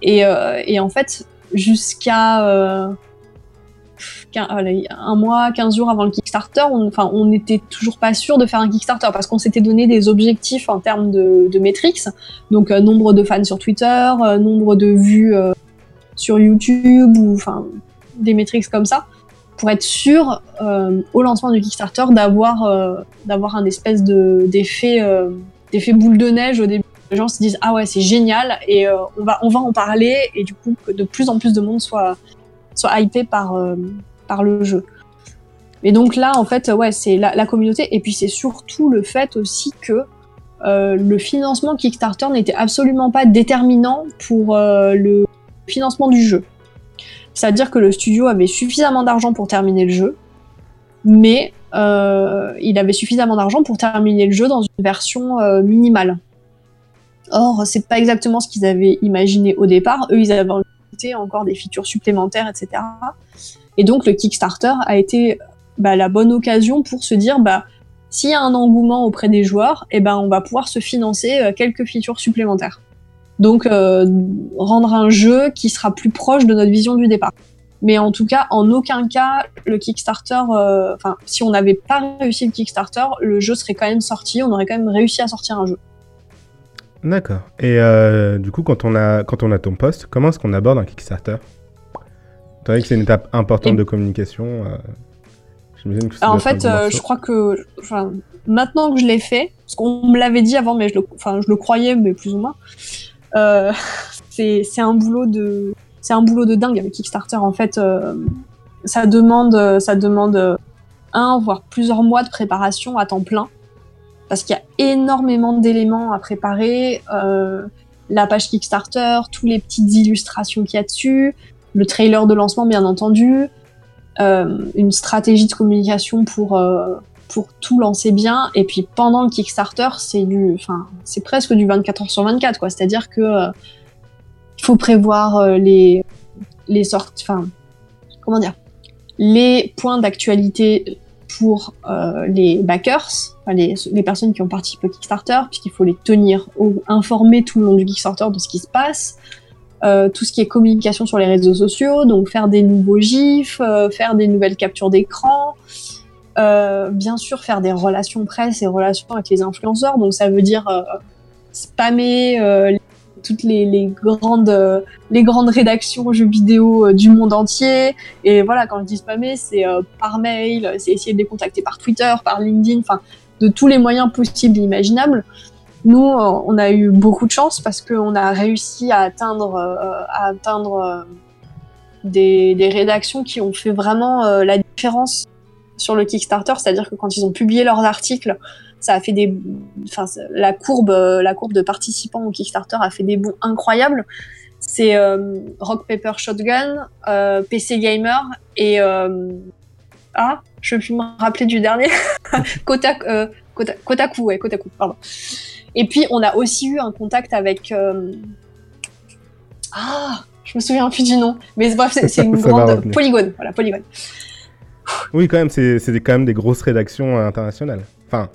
Et, et en fait, jusqu'à euh, un mois, 15 jours avant le Kickstarter, on, n'était toujours pas sûr de faire un Kickstarter parce qu'on s'était donné des objectifs en termes de, de métriques, donc euh, nombre de fans sur Twitter, euh, nombre de vues sur YouTube ou enfin des métriques comme ça, pour être sûr au lancement du Kickstarter d'avoir d'avoir un espèce de d'effet d'effet boule de neige au début les gens se disent ah ouais c'est génial et euh, on va on va en parler et du coup que de plus en plus de monde soit soit hypé par euh, par le jeu. Et donc là en fait ouais c'est la, communauté et puis c'est surtout le fait aussi que euh, le financement Kickstarter n'était absolument pas déterminant pour le financement du jeu. C'est-à-dire que le studio avait suffisamment d'argent pour terminer le jeu, mais il avait suffisamment d'argent pour terminer le jeu dans une version minimale. Or, c'est pas exactement ce qu'ils avaient imaginé au départ. Eux, ils avaient ajouté encore des features supplémentaires, etc. Et donc, le Kickstarter a été bah, la bonne occasion pour se dire, bah, s'il y a un engouement auprès des joueurs, eh ben, on va pouvoir se financer euh, quelques features supplémentaires. Donc, euh, rendre un jeu qui sera plus proche de notre vision du départ. Mais en tout cas, en aucun cas, le Kickstarter, euh, enfin, si on n'avait pas réussi le Kickstarter, le jeu serait quand même sorti, on aurait quand même réussi à sortir un jeu. D'accord. Et euh, du coup, quand on, a, quand on a ton poste, comment est-ce qu'on aborde un Kickstarter? Tu que c'est une étape importante de communication. Euh, que en fait, euh, je crois que maintenant que je l'ai fait, parce qu'on me l'avait dit avant, mais je le, je le croyais, mais plus ou moins, c'est un boulot de c'est un boulot de dingue avec Kickstarter. En fait, ça demande ça demande un voire plusieurs mois de préparation à temps plein parce qu'il y a énormément d'éléments à préparer. Euh, la page Kickstarter, toutes les petites illustrations qu'il y a dessus, le trailer de lancement bien entendu, euh, une stratégie de communication pour euh, pour tout lancer bien. Et puis pendant le Kickstarter, c'est du, enfin, c'est presque du 24 heures sur 24, quoi. C'est-à-dire que il faut prévoir les les sortes, enfin, comment dire, les points d'actualité pour euh, les backers, les, les, personnes qui ont participé au Kickstarter, puisqu'il faut les tenir informés tout le long du Kickstarter de ce qui se passe. Euh, tout ce qui est communication sur les réseaux sociaux, donc faire des nouveaux gifs, euh, faire des nouvelles captures d'écran, bien sûr faire des relations presse et relations avec les influenceurs, donc ça veut dire spammer toutes les, grandes, les grandes rédactions jeux vidéo du monde entier. Et voilà, quand je dis spammer, c'est par mail, c'est essayer de les contacter par Twitter, par LinkedIn, enfin, de tous les moyens possibles et imaginables. Nous, on a eu beaucoup de chance parce qu'on a réussi à atteindre, à atteindre des, des, rédactions qui ont fait vraiment la différence sur le Kickstarter, c'est-à-dire que quand ils ont publié leurs articles, ça a fait des, enfin, la courbe, la courbe de participants au Kickstarter a fait des bons incroyables. C'est euh, Rock Paper Shotgun, euh, PC Gamer et euh, ah, je peux me rappeler du dernier, Kotaku, Kotaku, ouais, Kotaku, pardon. Et puis on a aussi eu un contact avec ah, je me souviens plus du nom, mais bref, c'est une grande Polygone, voilà, Polygone. Oui, quand même, c'est quand même des grosses rédactions internationales. Enfin,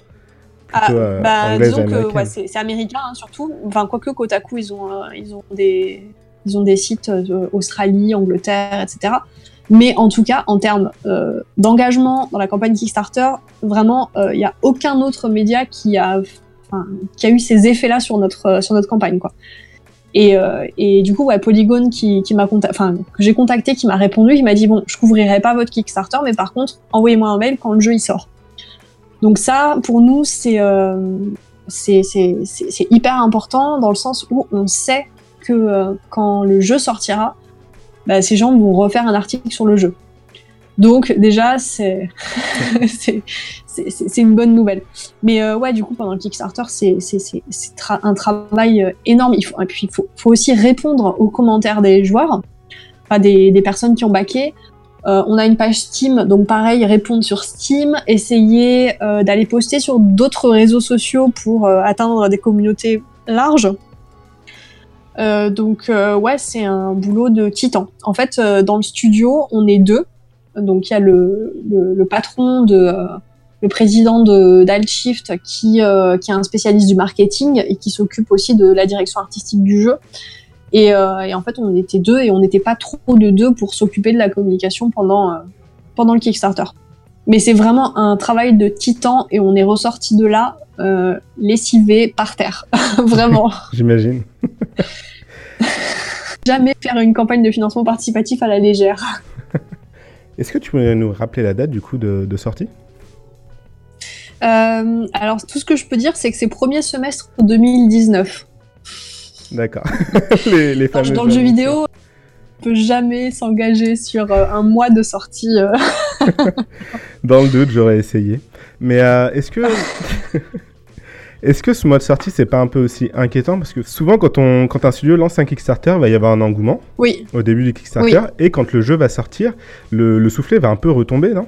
ah, euh, bah, disons que ouais, c'est américain hein, surtout. Enfin, quoique Kotaku, ils ont, euh, ils ont, des, ils ont des sites euh, Australie, Angleterre, etc. Mais en tout cas, en termes d'engagement dans la campagne Kickstarter, vraiment, il n'y a aucun autre média qui a, qui a eu ces effets-là sur notre, sur notre campagne. Quoi. Et, et du coup, ouais, Polygon qui, qui m'a enfin, que j'ai contacté, qui m'a répondu, il m'a dit bon, je couvrirai pas votre Kickstarter, mais par contre, envoyez-moi un mail quand le jeu il sort. Donc ça, pour nous, euh, c'est hyper important dans le sens où on sait que euh, quand le jeu sortira, bah, ces gens vont refaire un article sur le jeu. Donc déjà, c'est une bonne nouvelle. Mais euh, ouais, du coup, pendant le Kickstarter, c'est un travail énorme. Il faut, et puis, il faut, faut, aussi répondre aux commentaires des joueurs, des, des personnes qui ont baqué. Euh, on a une page Steam, donc pareil, répondre sur Steam, essayer euh, d'aller poster sur d'autres réseaux sociaux pour euh, atteindre des communautés larges. donc ouais, c'est un boulot de titan. En fait, dans le studio, on est deux. Donc il y a le, le, patron de le président de d'Altshift qui, qui est un spécialiste du marketing et qui s'occupe aussi de la direction artistique du jeu. Euh, et, en fait, on était deux et on n'était pas trop de deux pour s'occuper de la communication pendant, euh, pendant le Kickstarter. Mais c'est vraiment un travail de titan et on est ressorti de là euh, lessivé par terre. vraiment. J'imagine. Jamais faire une campagne de financement participatif à la légère. Est-ce que tu peux nous rappeler la date du coup de, sortie? Alors, tout ce que je peux dire, c'est que c'est premier semestre 2019. D'accord. les, dans, le jeu vidéo, on peut jamais s'engager sur euh, un mois de sortie. Euh. dans le doute, j'aurais essayé. Mais euh, est-ce que Est-ce que ce mois de sortie, c'est pas un peu aussi inquiétant? Parce que souvent, quand, on, quand un studio lance un Kickstarter, il va y avoir un engouement oui. au début du Kickstarter. Et quand le jeu va sortir, le, le soufflet va un peu retomber, non?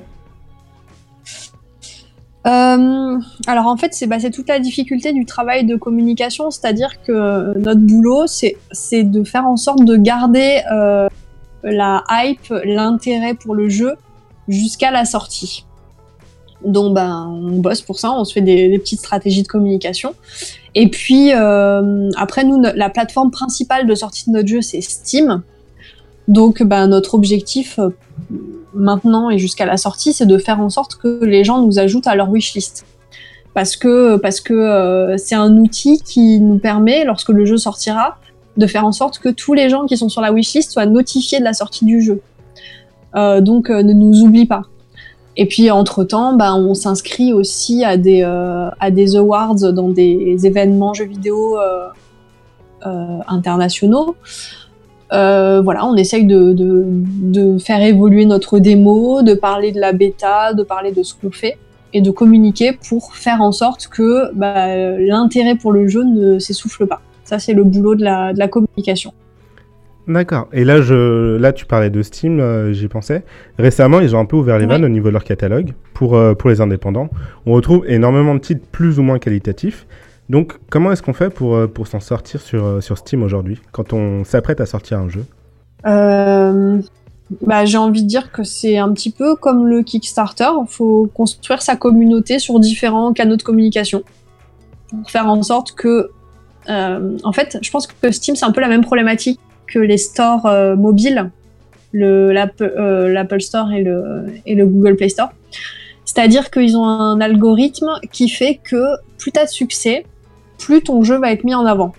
Euh, alors en fait, c'est bah, toute la difficulté du travail de communication, c'est-à-dire que notre boulot, c'est de faire en sorte de garder euh, la hype, l'intérêt pour le jeu jusqu'à la sortie. Donc ben, on bosse pour ça, on se fait des, petites stratégies de communication. Et puis euh, après, nous, la plateforme principale de sortie de notre jeu, c'est Steam. Donc ben, notre objectif maintenant et jusqu'à la sortie, c'est de faire en sorte que les gens nous ajoutent à leur wishlist. Parce que parce que euh, c'est un outil qui nous permet, lorsque le jeu sortira, de faire en sorte que tous les gens qui sont sur la wishlist soient notifiés de la sortie du jeu. Euh, donc euh, ne nous oublie pas. Et puis entre temps, bah, on s'inscrit aussi à des à des awards dans des événements jeux vidéo internationaux. Euh, voilà, on essaye de, faire évoluer notre démo, de parler de la bêta, de parler de ce qu'on fait et de communiquer pour faire en sorte que bah, l'intérêt pour le jeu ne s'essouffle pas. Ça, c'est le boulot de la, communication. D'accord. Et là, je, là, tu parlais de Steam, euh, j'y pensais. Récemment, ils ont un peu ouvert les vannes au niveau de leur catalogue pour, euh, pour les indépendants. On retrouve énormément de titres plus ou moins qualitatifs. Donc, comment est-ce qu'on fait pour, euh, s'en sortir sur, euh, sur Steam aujourd'hui, quand on s'apprête à sortir un jeu? Euh, bah, J'ai envie de dire que c'est un petit peu comme le Kickstarter. Il faut construire sa communauté sur différents canaux de communication pour faire en sorte que. en fait, je pense que Steam, c'est un peu la même problématique que les stores mobiles, l'Apple Store et le, et le Google Play Store. C'est-à-dire qu'ils ont un algorithme qui fait que plus tu as de succès, plus ton jeu va être mis en avant.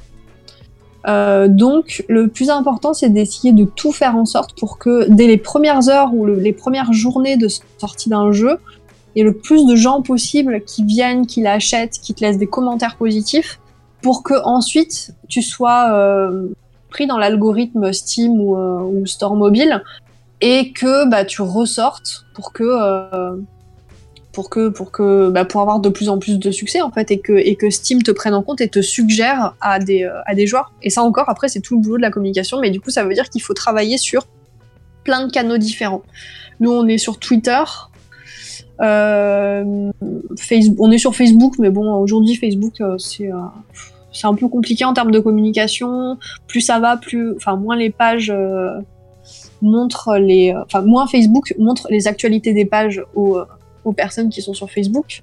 Euh, donc, le plus important, c'est d'essayer de tout faire en sorte pour que dès les premières heures ou le- les premières journées de sortie d'un jeu, il y ait le plus de gens possible qui viennent, qui l'achètent, qui te laissent des commentaires positifs, pour que ensuite tu sois euh, pris dans l'algorithme Steam ou, euh, Store mobile et que bah, tu ressortes pour que pour que pour que bah, pour avoir de plus en plus de succès en fait et que et que Steam te prenne en compte et te suggère à des à des joueurs. Et ça encore après c'est tout le boulot de la communication mais du coup ça veut dire qu'il faut travailler sur plein de canaux différents. Nous on est sur Twitter euh, Facebook, on est sur Facebook mais bon aujourd'hui Facebook euh, c'est euh, c'est un peu compliqué en termes de communication. Plus ça va plus enfin moins les pages euh, montrent les enfin moins Facebook montre les actualités des pages aux personnes qui sont sur Facebook.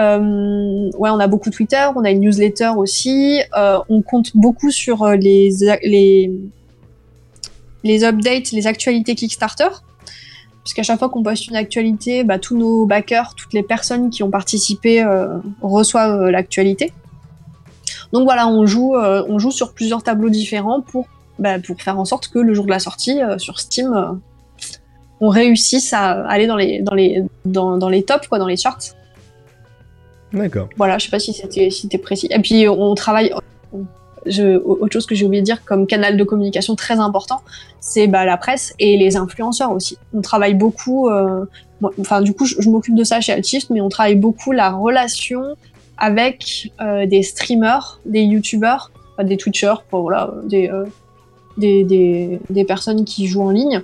Euh, ouais, on a beaucoup Twitter, on a une newsletter aussi. Euh, on compte beaucoup sur euh, les, les, les updates, les actualités Kickstarter. Puisqu'à chaque fois qu'on poste une actualité, bah, tous nos backers, toutes les personnes qui ont participé reçoivent l'actualité. Donc voilà, on joue, on joue sur plusieurs tableaux différents pour, bah, pour faire en sorte que le jour de la sortie sur Steam, on réussisse à aller dans les, dans les, dans, dans les tops, quoi, dans les charts. D'accord. Voilà, je sais pas si c'était si précis. Et puis on travaille. Je, autre chose que j'ai oublié de dire comme canal de communication très important, c'est bah, la presse et les influenceurs aussi. On travaille beaucoup. euh, enfin, du coup, je, je m'occupe de ça chez Altshift, mais on travaille beaucoup la relation avec euh, des streamers, des youtubeurs, enfin, des twitchers, enfin, voilà, des, euh, des, des, des personnes qui jouent en ligne,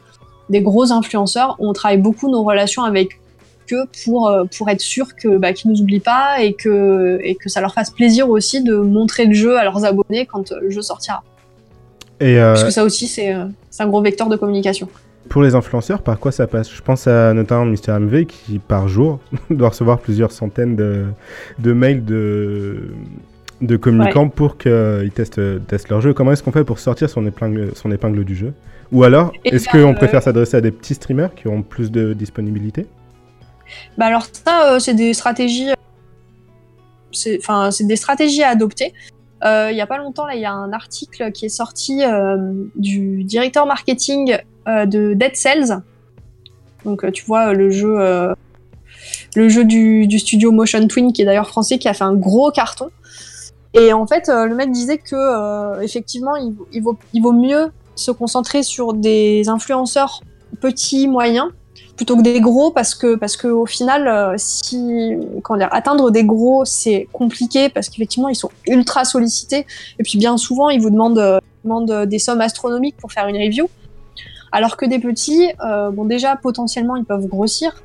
des gros influenceurs. On travaille beaucoup nos relations avec eux pour, euh, pour être sûr que bah, qu'ils nous oublient pas et que, et que ça leur fasse plaisir aussi de montrer le jeu à leurs abonnés quand le jeu sortira. Et euh, Parce que ça aussi, c'est euh, c'est un gros vecteur de communication. pour les influenceurs, par quoi ça passe? Je pense à notamment Mister MV qui, par jour, doit recevoir plusieurs centaines de, de mails de, de communicants pour qu'ils testent, testent leur jeu. Comment est-ce qu'on fait pour sortir son épingle, son épingle du jeu? Ou alors, est-ce bien, qu'on euh, préfère s'adresser à des petits streamers qui ont plus de disponibilité? Bah alors ça, euh, c'est des stratégies, c'est enfin c'est des stratégies à adopter. Euh, Il y a pas longtemps là, il y a un article qui est sorti euh, du directeur marketing euh, de Dead Cells. Donc euh, tu vois le jeu, euh, le jeu du, du studio Motion Twin qui est d'ailleurs français, qui a fait un gros carton. Et en fait, euh, le mec disait que euh, effectivement, il, il vaut, il vaut mieux se concentrer sur des influenceurs petits, moyens, plutôt que des gros parce que parce que au final euh, si comment dire atteindre des gros c'est compliqué parce qu'effectivement ils sont ultra sollicités. Et puis bien souvent ils vous demandent, euh, demandent des sommes astronomiques pour faire une review. Alors que des petits euh, bon déjà potentiellement ils peuvent grossir.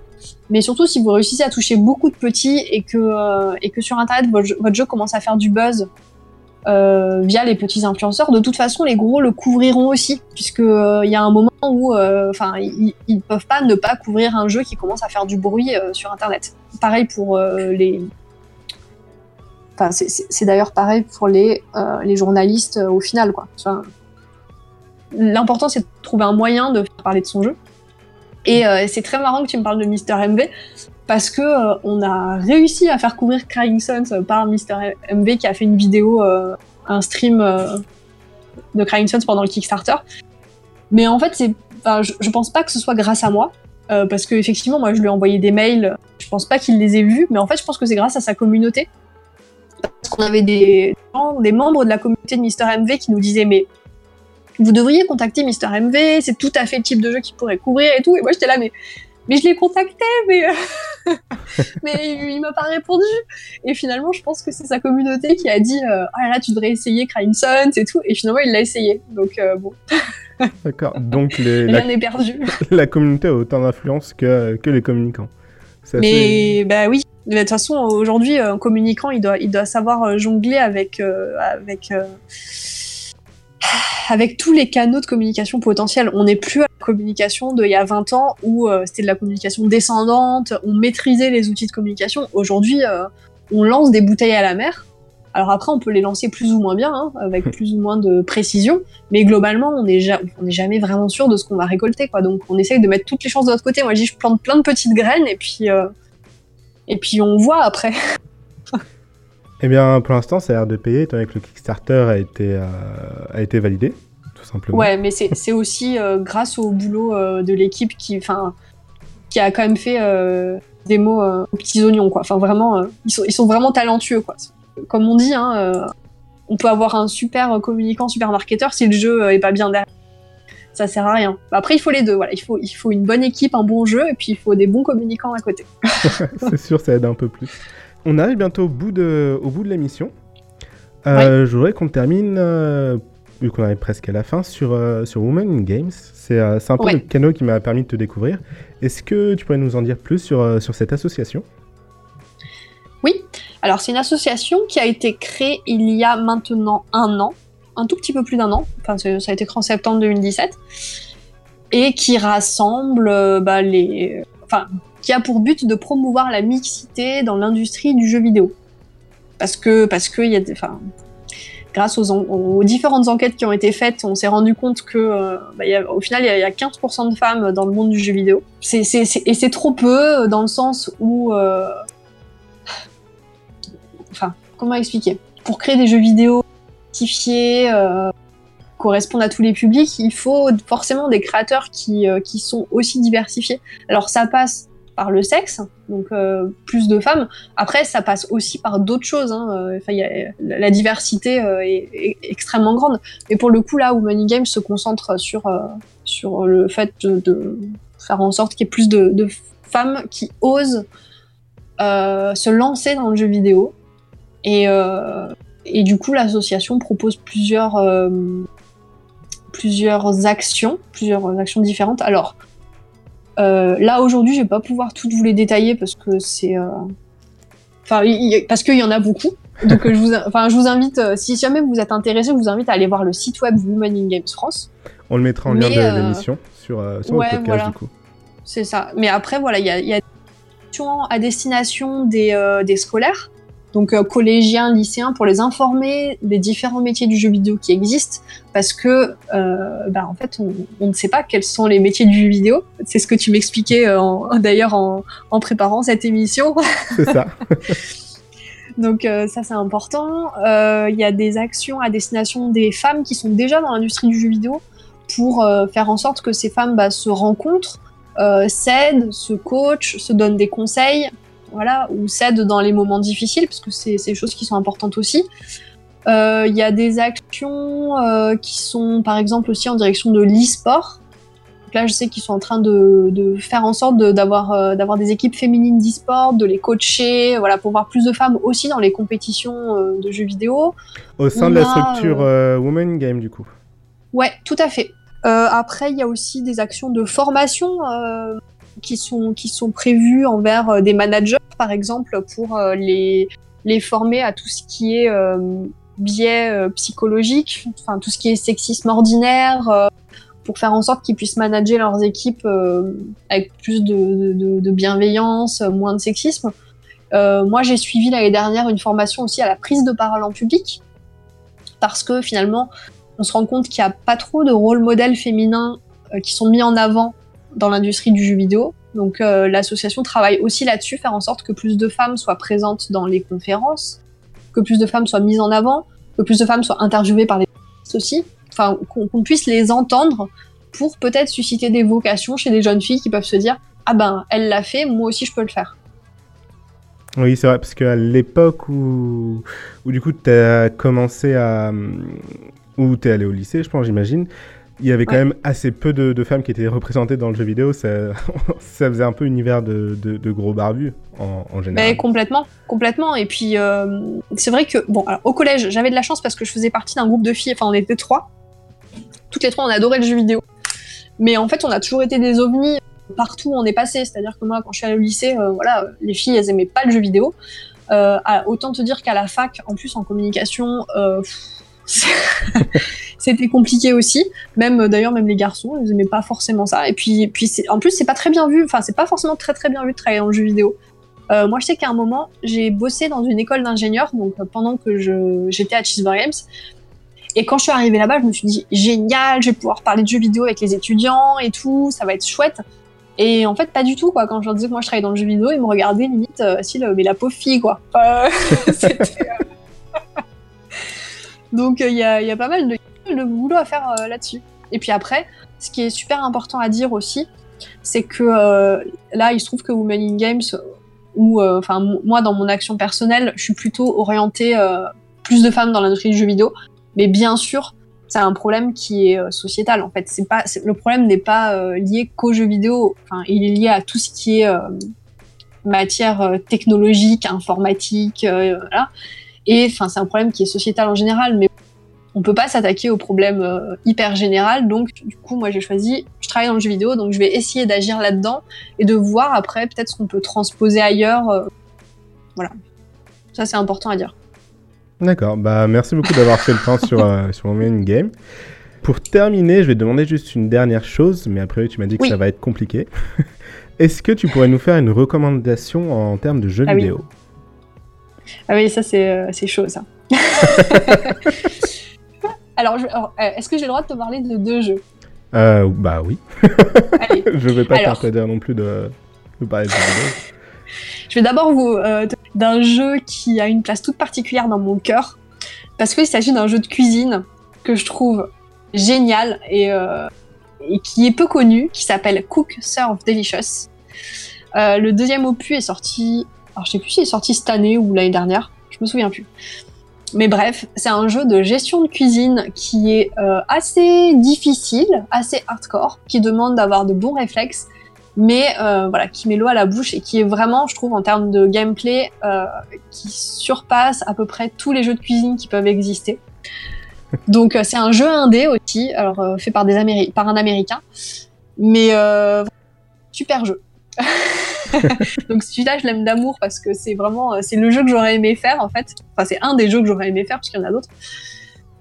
Mais surtout si vous réussissez à toucher beaucoup de petits et que euh, et que sur internet votre jeu commence à faire du buzz euh, via les petits influenceurs. De toute façon, les gros le couvriront aussi, puisque euh, il y a un moment où, euh, ils, ils peuvent pas ne pas couvrir un jeu qui commence à faire du bruit euh, sur Internet. Pareil pour euh, les. Enfin, c'est- d'ailleurs pareil pour les euh, les journalistes euh, au final, quoi. Enfin, L'important, c'est de trouver un moyen de faire parler de son jeu. Et euh, c'est très marrant que tu me parles de Mister MV parce que euh, on a réussi à faire couvrir Crying Suns euh, par Mister MV qui a fait une vidéo, euh, un stream de Crying Suns pendant le Kickstarter. Mais en fait, je, je pense pas que ce soit grâce à moi. parce que effectivement, moi, je lui ai envoyé des mails. Je pense pas qu'il les ait vus, mais en fait, je pense que c'est grâce à sa communauté. Parce qu'on avait des, gens- des membres de la communauté de Mister MV qui nous disaient mais vous devriez contacter Mister MV, c'est tout à fait le type de jeu qu'il pourrait couvrir et tout. Et moi, j'étais là mais mais je l'ai contacté, mais euh, mais il, il m'a pas répondu. Et finalement, je pense que c'est sa communauté qui a dit euh, ah là là, tu devrais essayer Crime Sons et tout. Et finalement, il l'a essayé. Donc euh, bon, D'accord. Donc les- la, rien n'est perdu. la communauté a autant d'influence que, que les communicants. Assez- Mais bah oui, de toute façon, aujourd'hui, un communicant, il doit, il doit savoir euh, jongler avec, euh, avec, euh, avec tous les canaux de communication potentiels. On n'est plus à la communication d'il y a 20 ans où euh, c'était de la communication descendante, on maîtrisait les outils de communication. Aujourd'hui, euh, on lance des bouteilles à la mer. Alors après, on peut les lancer plus ou moins bien, hein, avec plus ou moins de précision, mais globalement, on n'est ja- jamais vraiment sûr de ce qu'on va récolter. Quoi. Donc on essaye de mettre toutes les chances de notre côté. Moi, je dis, je plante plein de petites graines et puis, euh, et puis on voit après. Eh bien, pour l'instant, ça a l'air de payer, étant donné que le Kickstarter a été, euh, a été validé, tout simplement. Ouais, mais c'est aussi euh, grâce au boulot euh, de l'équipe qui, qui a quand même fait des mots aux petits oignons, quoi. Enfin, vraiment, ils, sont, ils sont vraiment talentueux, quoi. Comme on dit, hein, on peut avoir un super communicant, super marketeur, si le jeu est pas bien derrière. Ça sert à rien. Après, il faut les deux. Voilà, il faut, il faut une bonne équipe, un bon jeu, et puis il faut des bons communicants à côté. c'est sûr, ça aide un peu plus. On arrive bientôt au bout de, au bout de l'émission. Euh, Je voudrais qu'on termine, euh, vu qu'on arrive presque à la fin, sur, euh, sur Women in Games. C'est un peu le canot qui m'a permis de te découvrir. Est-ce que tu pourrais nous en dire plus sur, sur cette association? Oui, alors c'est une association qui a été créée il y a maintenant un an, un tout petit peu plus d'un an, enfin ça a été créé en septembre 2017, et qui rassemble bah, les... Enfin, qui a pour but de promouvoir la mixité dans l'industrie du jeu vidéo. Parce que, parce que y a grâce aux, différentes enquêtes qui ont été faites, on s'est rendu compte que, euh, bah, au final, il y, a 15% de femmes dans le monde du jeu vidéo. et c'est trop peu dans le sens où, euh, enfin, comment expliquer? Pour créer des jeux vidéo certifiés, euh, correspondent à tous les publics, il faut forcément des créateurs qui, qui sont aussi diversifiés. Alors ça passe par le sexe, donc euh, plus de femmes. Après, ça passe aussi par d'autres choses. Hein. Euh, y a, la diversité euh, est, extrêmement grande. Mais pour le coup, là, où Money Games se concentre sur, sur le fait de, faire en sorte qu'il y ait plus de, femmes qui osent se lancer dans le jeu vidéo. Et, et du coup, l'association propose plusieurs, plusieurs actions, plusieurs actions différentes. Alors, euh, là aujourd'hui, je vais pas pouvoir toutes vous les détailler parce que c'est, euh, enfin, parce qu'il y en a beaucoup. Donc, euh, je vous, enfin, je vous invite, si jamais vous êtes intéressé, je vous invite à aller voir le site web Women in Games France. On le mettra en lien de l'émission sur, sur le podcast du coup. C'est ça. Mais après, voilà, il y a, y a à destination des, des scolaires donc euh, collégiens, lycéens, pour les informer des différents métiers du jeu vidéo qui existent, parce que euh, bah, en fait, on, ne sait pas quels sont les métiers du jeu vidéo. C'est ce que tu m'expliquais euh, d'ailleurs en, préparant cette émission. C'est ça. Donc ça c'est important. Il y a des actions à destination des femmes qui sont déjà dans l'industrie du jeu vidéo pour faire en sorte que ces femmes bah, se rencontrent, s'aident, se coachent, se donnent des conseils voilà, ou s'aide dans les moments difficiles, parce que c'est des choses qui sont importantes aussi. Euh, il y a des actions euh, qui sont par exemple aussi en direction de l'e-sport. Là, je sais qu'ils sont en train de, faire en sorte d'avoir euh, d'avoir des équipes féminines d'e-sport, de les coacher, voilà, pour voir plus de femmes aussi dans les compétitions de jeux vidéo. Au sein de la structure Women Game, du coup. Ouais, tout à fait. après, il y a aussi des actions de formation qui sont, qui sont prévues envers euh, des managers, par exemple, pour euh, les, les former à tout ce qui est euh, biais psychologique, enfin tout ce qui est sexisme ordinaire, pour faire en sorte qu'ils puissent manager leurs équipes avec plus de, bienveillance, moins de sexisme. moi, j'ai suivi l'année dernière une formation aussi à la prise de parole en public, parce que finalement, on se rend compte qu'il n'y a pas trop de rôle modèles féminins qui sont mis en avant dans l'industrie du jeu vidéo. Donc euh, l'association travaille aussi là-dessus, faire en sorte que plus de femmes soient présentes dans les conférences, que plus de femmes soient mises en avant, que plus de femmes soient interviewées par les aussi, enfin qu'on puisse les entendre pour peut-être susciter des vocations chez des jeunes filles qui peuvent se dire ah ben elle l'a fait, moi aussi je peux le faire. Oui, c'est vrai, parce qu'à l'époque où, où du coup tu as commencé à. où tu es allé au lycée, je pense, j'imagine, il y avait quand même assez peu de, femmes qui étaient représentées dans le jeu vidéo. Ça, ça faisait un peu univers de, de, gros barbus en, général. Mais complètement, complètement. Et puis, euh, c'est vrai que, bon, au collège, j'avais de la chance parce que je faisais partie d'un groupe de filles. Enfin, on était trois. Toutes les trois, on adorait le jeu vidéo. Mais en fait, on a toujours été des ovnis partout où on est passé. C'est-à-dire que moi, quand je suis allée au lycée, euh, voilà, les filles, elles aimaient pas le jeu vidéo. Euh, autant te dire qu'à la fac, en plus en communication, c'était compliqué aussi. Même euh, d'ailleurs, même les garçons, ils aimaient pas forcément ça. Et puis, en plus, c'est pas très bien vu. Enfin, c'est pas forcément très très bien vu de travailler dans le jeu vidéo. Euh, moi, je sais qu'à un moment, j'ai bossé dans une école d'ingénieurs, donc euh, pendant que j'étais à Cheeseburger Games. Et quand je suis arrivée là-bas, je me suis dit génial, je vais pouvoir parler de jeux vidéo avec les étudiants et tout, ça va être chouette. Et en fait, pas du tout, quoi. Quand je leur disais que moi je travaillais dans le jeu vidéo, ils me regardaient limite, si, mais la pauvre fille, quoi. c'était Donc il y, a, pas mal de, boulot à faire là-dessus. Et puis après, ce qui est super important à dire aussi, c'est que là, il se trouve que Women in Games, ou enfin moi dans mon action personnelle, je suis plutôt orientée plus de femmes dans l'industrie du jeu vidéo. Mais bien sûr, c'est un problème qui est euh, sociétal en fait. Le problème n'est pas euh, lié qu'aux jeux vidéo. Il est lié à tout ce qui est euh, matière technologique, informatique. Et enfin, c'est un problème qui est sociétal en général, mais on peut pas s'attaquer au problème hyper général. Donc, du coup, moi, j'ai choisi, je travaille dans le jeu vidéo, donc je vais essayer d'agir là-dedans et de voir après peut-être ce qu'on peut transposer ailleurs. voilà. Ça, c'est important à dire. D'accord, bah merci beaucoup d'avoir fait le temps sur, euh, sur Women Game. Pour terminer, je vais demander juste une dernière chose, mais après tu m'as dit que ça va être compliqué. Est-ce que tu pourrais nous faire une recommandation en termes de jeux ah vidéo? Ah oui, ça c'est euh, chaud ça. alors, euh, est-ce que j'ai le droit de te parler de deux jeux? Euh, Bah oui. je vais pas t'interdire non plus de, de parler de jeux vidéo. Je vais d'abord vous euh, d'un jeu qui a une place toute particulière dans mon cœur parce qu'il s'agit d'un jeu de cuisine que je trouve génial et, euh, et qui est peu connu, qui s'appelle Cook Serve Delicious. Euh, le deuxième opus est sorti, alors je sais plus s'il est sorti cette année ou l'année dernière, je me souviens plus. Mais bref, c'est un jeu de gestion de cuisine qui est euh, assez difficile, assez hardcore, qui demande d'avoir de bons réflexes mais euh, voilà, qui met l'eau à la bouche et qui est vraiment, je trouve, en termes de gameplay, euh, qui surpasse à peu près tous les jeux de cuisine qui peuvent exister. Donc c'est un jeu indé aussi, alors fait par, des Améri par un Américain, mais super jeu. Donc celui-là, je l'aime d'amour parce que c'est vraiment, c'est le jeu que j'aurais aimé faire en fait. Enfin, c'est un des jeux que j'aurais aimé faire parce qu'il y en a d'autres,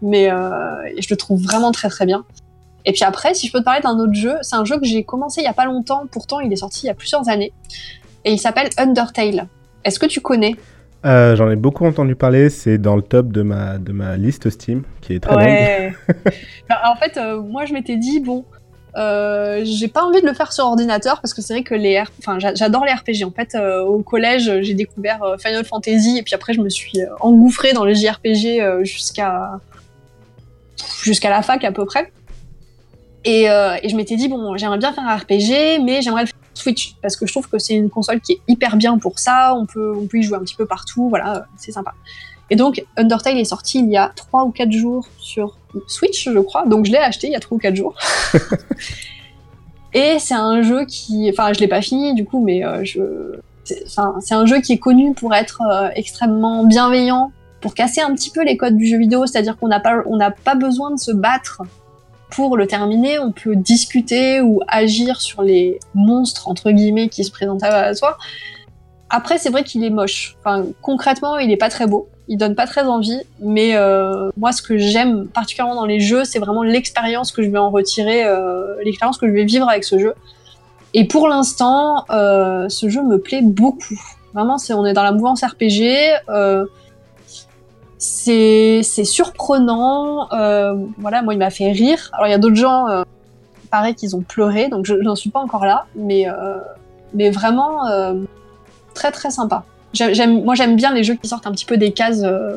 mais je le trouve vraiment très très bien. Et puis après, si je peux te parler d'un autre jeu, c'est un jeu que j'ai commencé il y a pas longtemps, pourtant il est sorti il y a plusieurs années, et il s'appelle Undertale. Est-ce que tu connais? Euh, J'en ai beaucoup entendu parler, c'est dans le top de ma, de ma liste Steam, qui est très ouais. longue. En fait, euh, moi je m'étais dit, bon, euh, j'ai pas envie de le faire sur ordinateur parce que c'est vrai que les R... enfin j'adore les RPG en fait euh, au collège j'ai découvert euh, Final Fantasy et puis après je me suis engouffrée dans les JRPG jusqu'à jusqu'à la fac à peu près. Et, et je m'étais dit, bon, j'aimerais bien faire un RPG, mais j'aimerais le faire sur Switch, parce que je trouve que c'est une console qui est hyper bien pour ça, on peut, on peut y jouer un petit peu partout, voilà, c'est sympa. Et donc, Undertale est sorti il y a 3 ou 4 jours sur Switch, je crois, donc je l'ai acheté il y a 3 ou 4 jours. et c'est un jeu qui... Enfin, je l'ai pas fini, du coup, mais euh, je... C'est un jeu qui est connu pour être euh, extrêmement bienveillant, pour casser un petit peu les codes du jeu vidéo, c'est-à-dire qu'on n'a pas, on n'a pas besoin de se battre pour le terminer, on peut discuter ou agir sur les monstres entre guillemets qui se présentent à soi. Après, c'est vrai qu'il est moche. Enfin, concrètement, il est pas très beau. Il donne pas très envie. Mais euh, moi, ce que j'aime particulièrement dans les jeux, c'est vraiment l'expérience que je vais en retirer, euh, l'expérience que je vais vivre avec ce jeu. Et pour l'instant, euh, ce jeu me plaît beaucoup. Vraiment, on est dans la mouvance RPG. C'est surprenant. Voilà, moi, il m'a fait rire. Alors, il y a d'autres gens, pareil, qu'ils ont pleuré, donc je n'en suis pas encore là, mais, mais vraiment très très sympa. moi, j'aime bien les jeux qui sortent un petit peu des cases euh,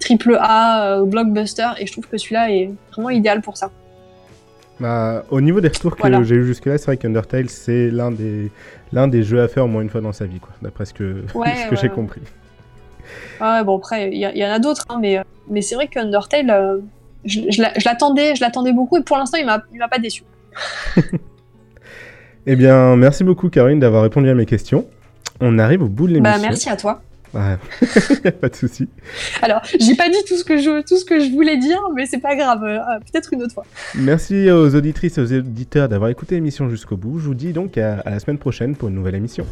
triple A, blockbuster, et je trouve que celui-là est vraiment idéal pour ça. Bah, au niveau des retours que voilà. j'ai eu jusque-là, c'est vrai qu'Undertale, c'est l'un des, l'un des jeux à faire au moins une fois dans sa vie, quoi, d'après ce que, ouais, ce que ouais, j'ai compris. Ouais, bon, après, il y, y, en a d'autres, hein, mais, mais c'est vrai qu'Undertale, euh, je, je l'attendais, je l'attendais beaucoup, et pour l'instant, il m'a pas déçu. eh bien, merci beaucoup, Caroline, d'avoir répondu à mes questions. On arrive au bout de l'émission. Bah, merci à toi. Ouais, pas de souci. Alors, j'ai pas dit tout ce que je tout ce que je voulais dire, mais c'est pas grave. Euh, Peut-être une autre fois. Merci aux auditrices et aux auditeurs d'avoir écouté l'émission jusqu'au bout. Je vous dis donc à, à la semaine prochaine pour une nouvelle émission.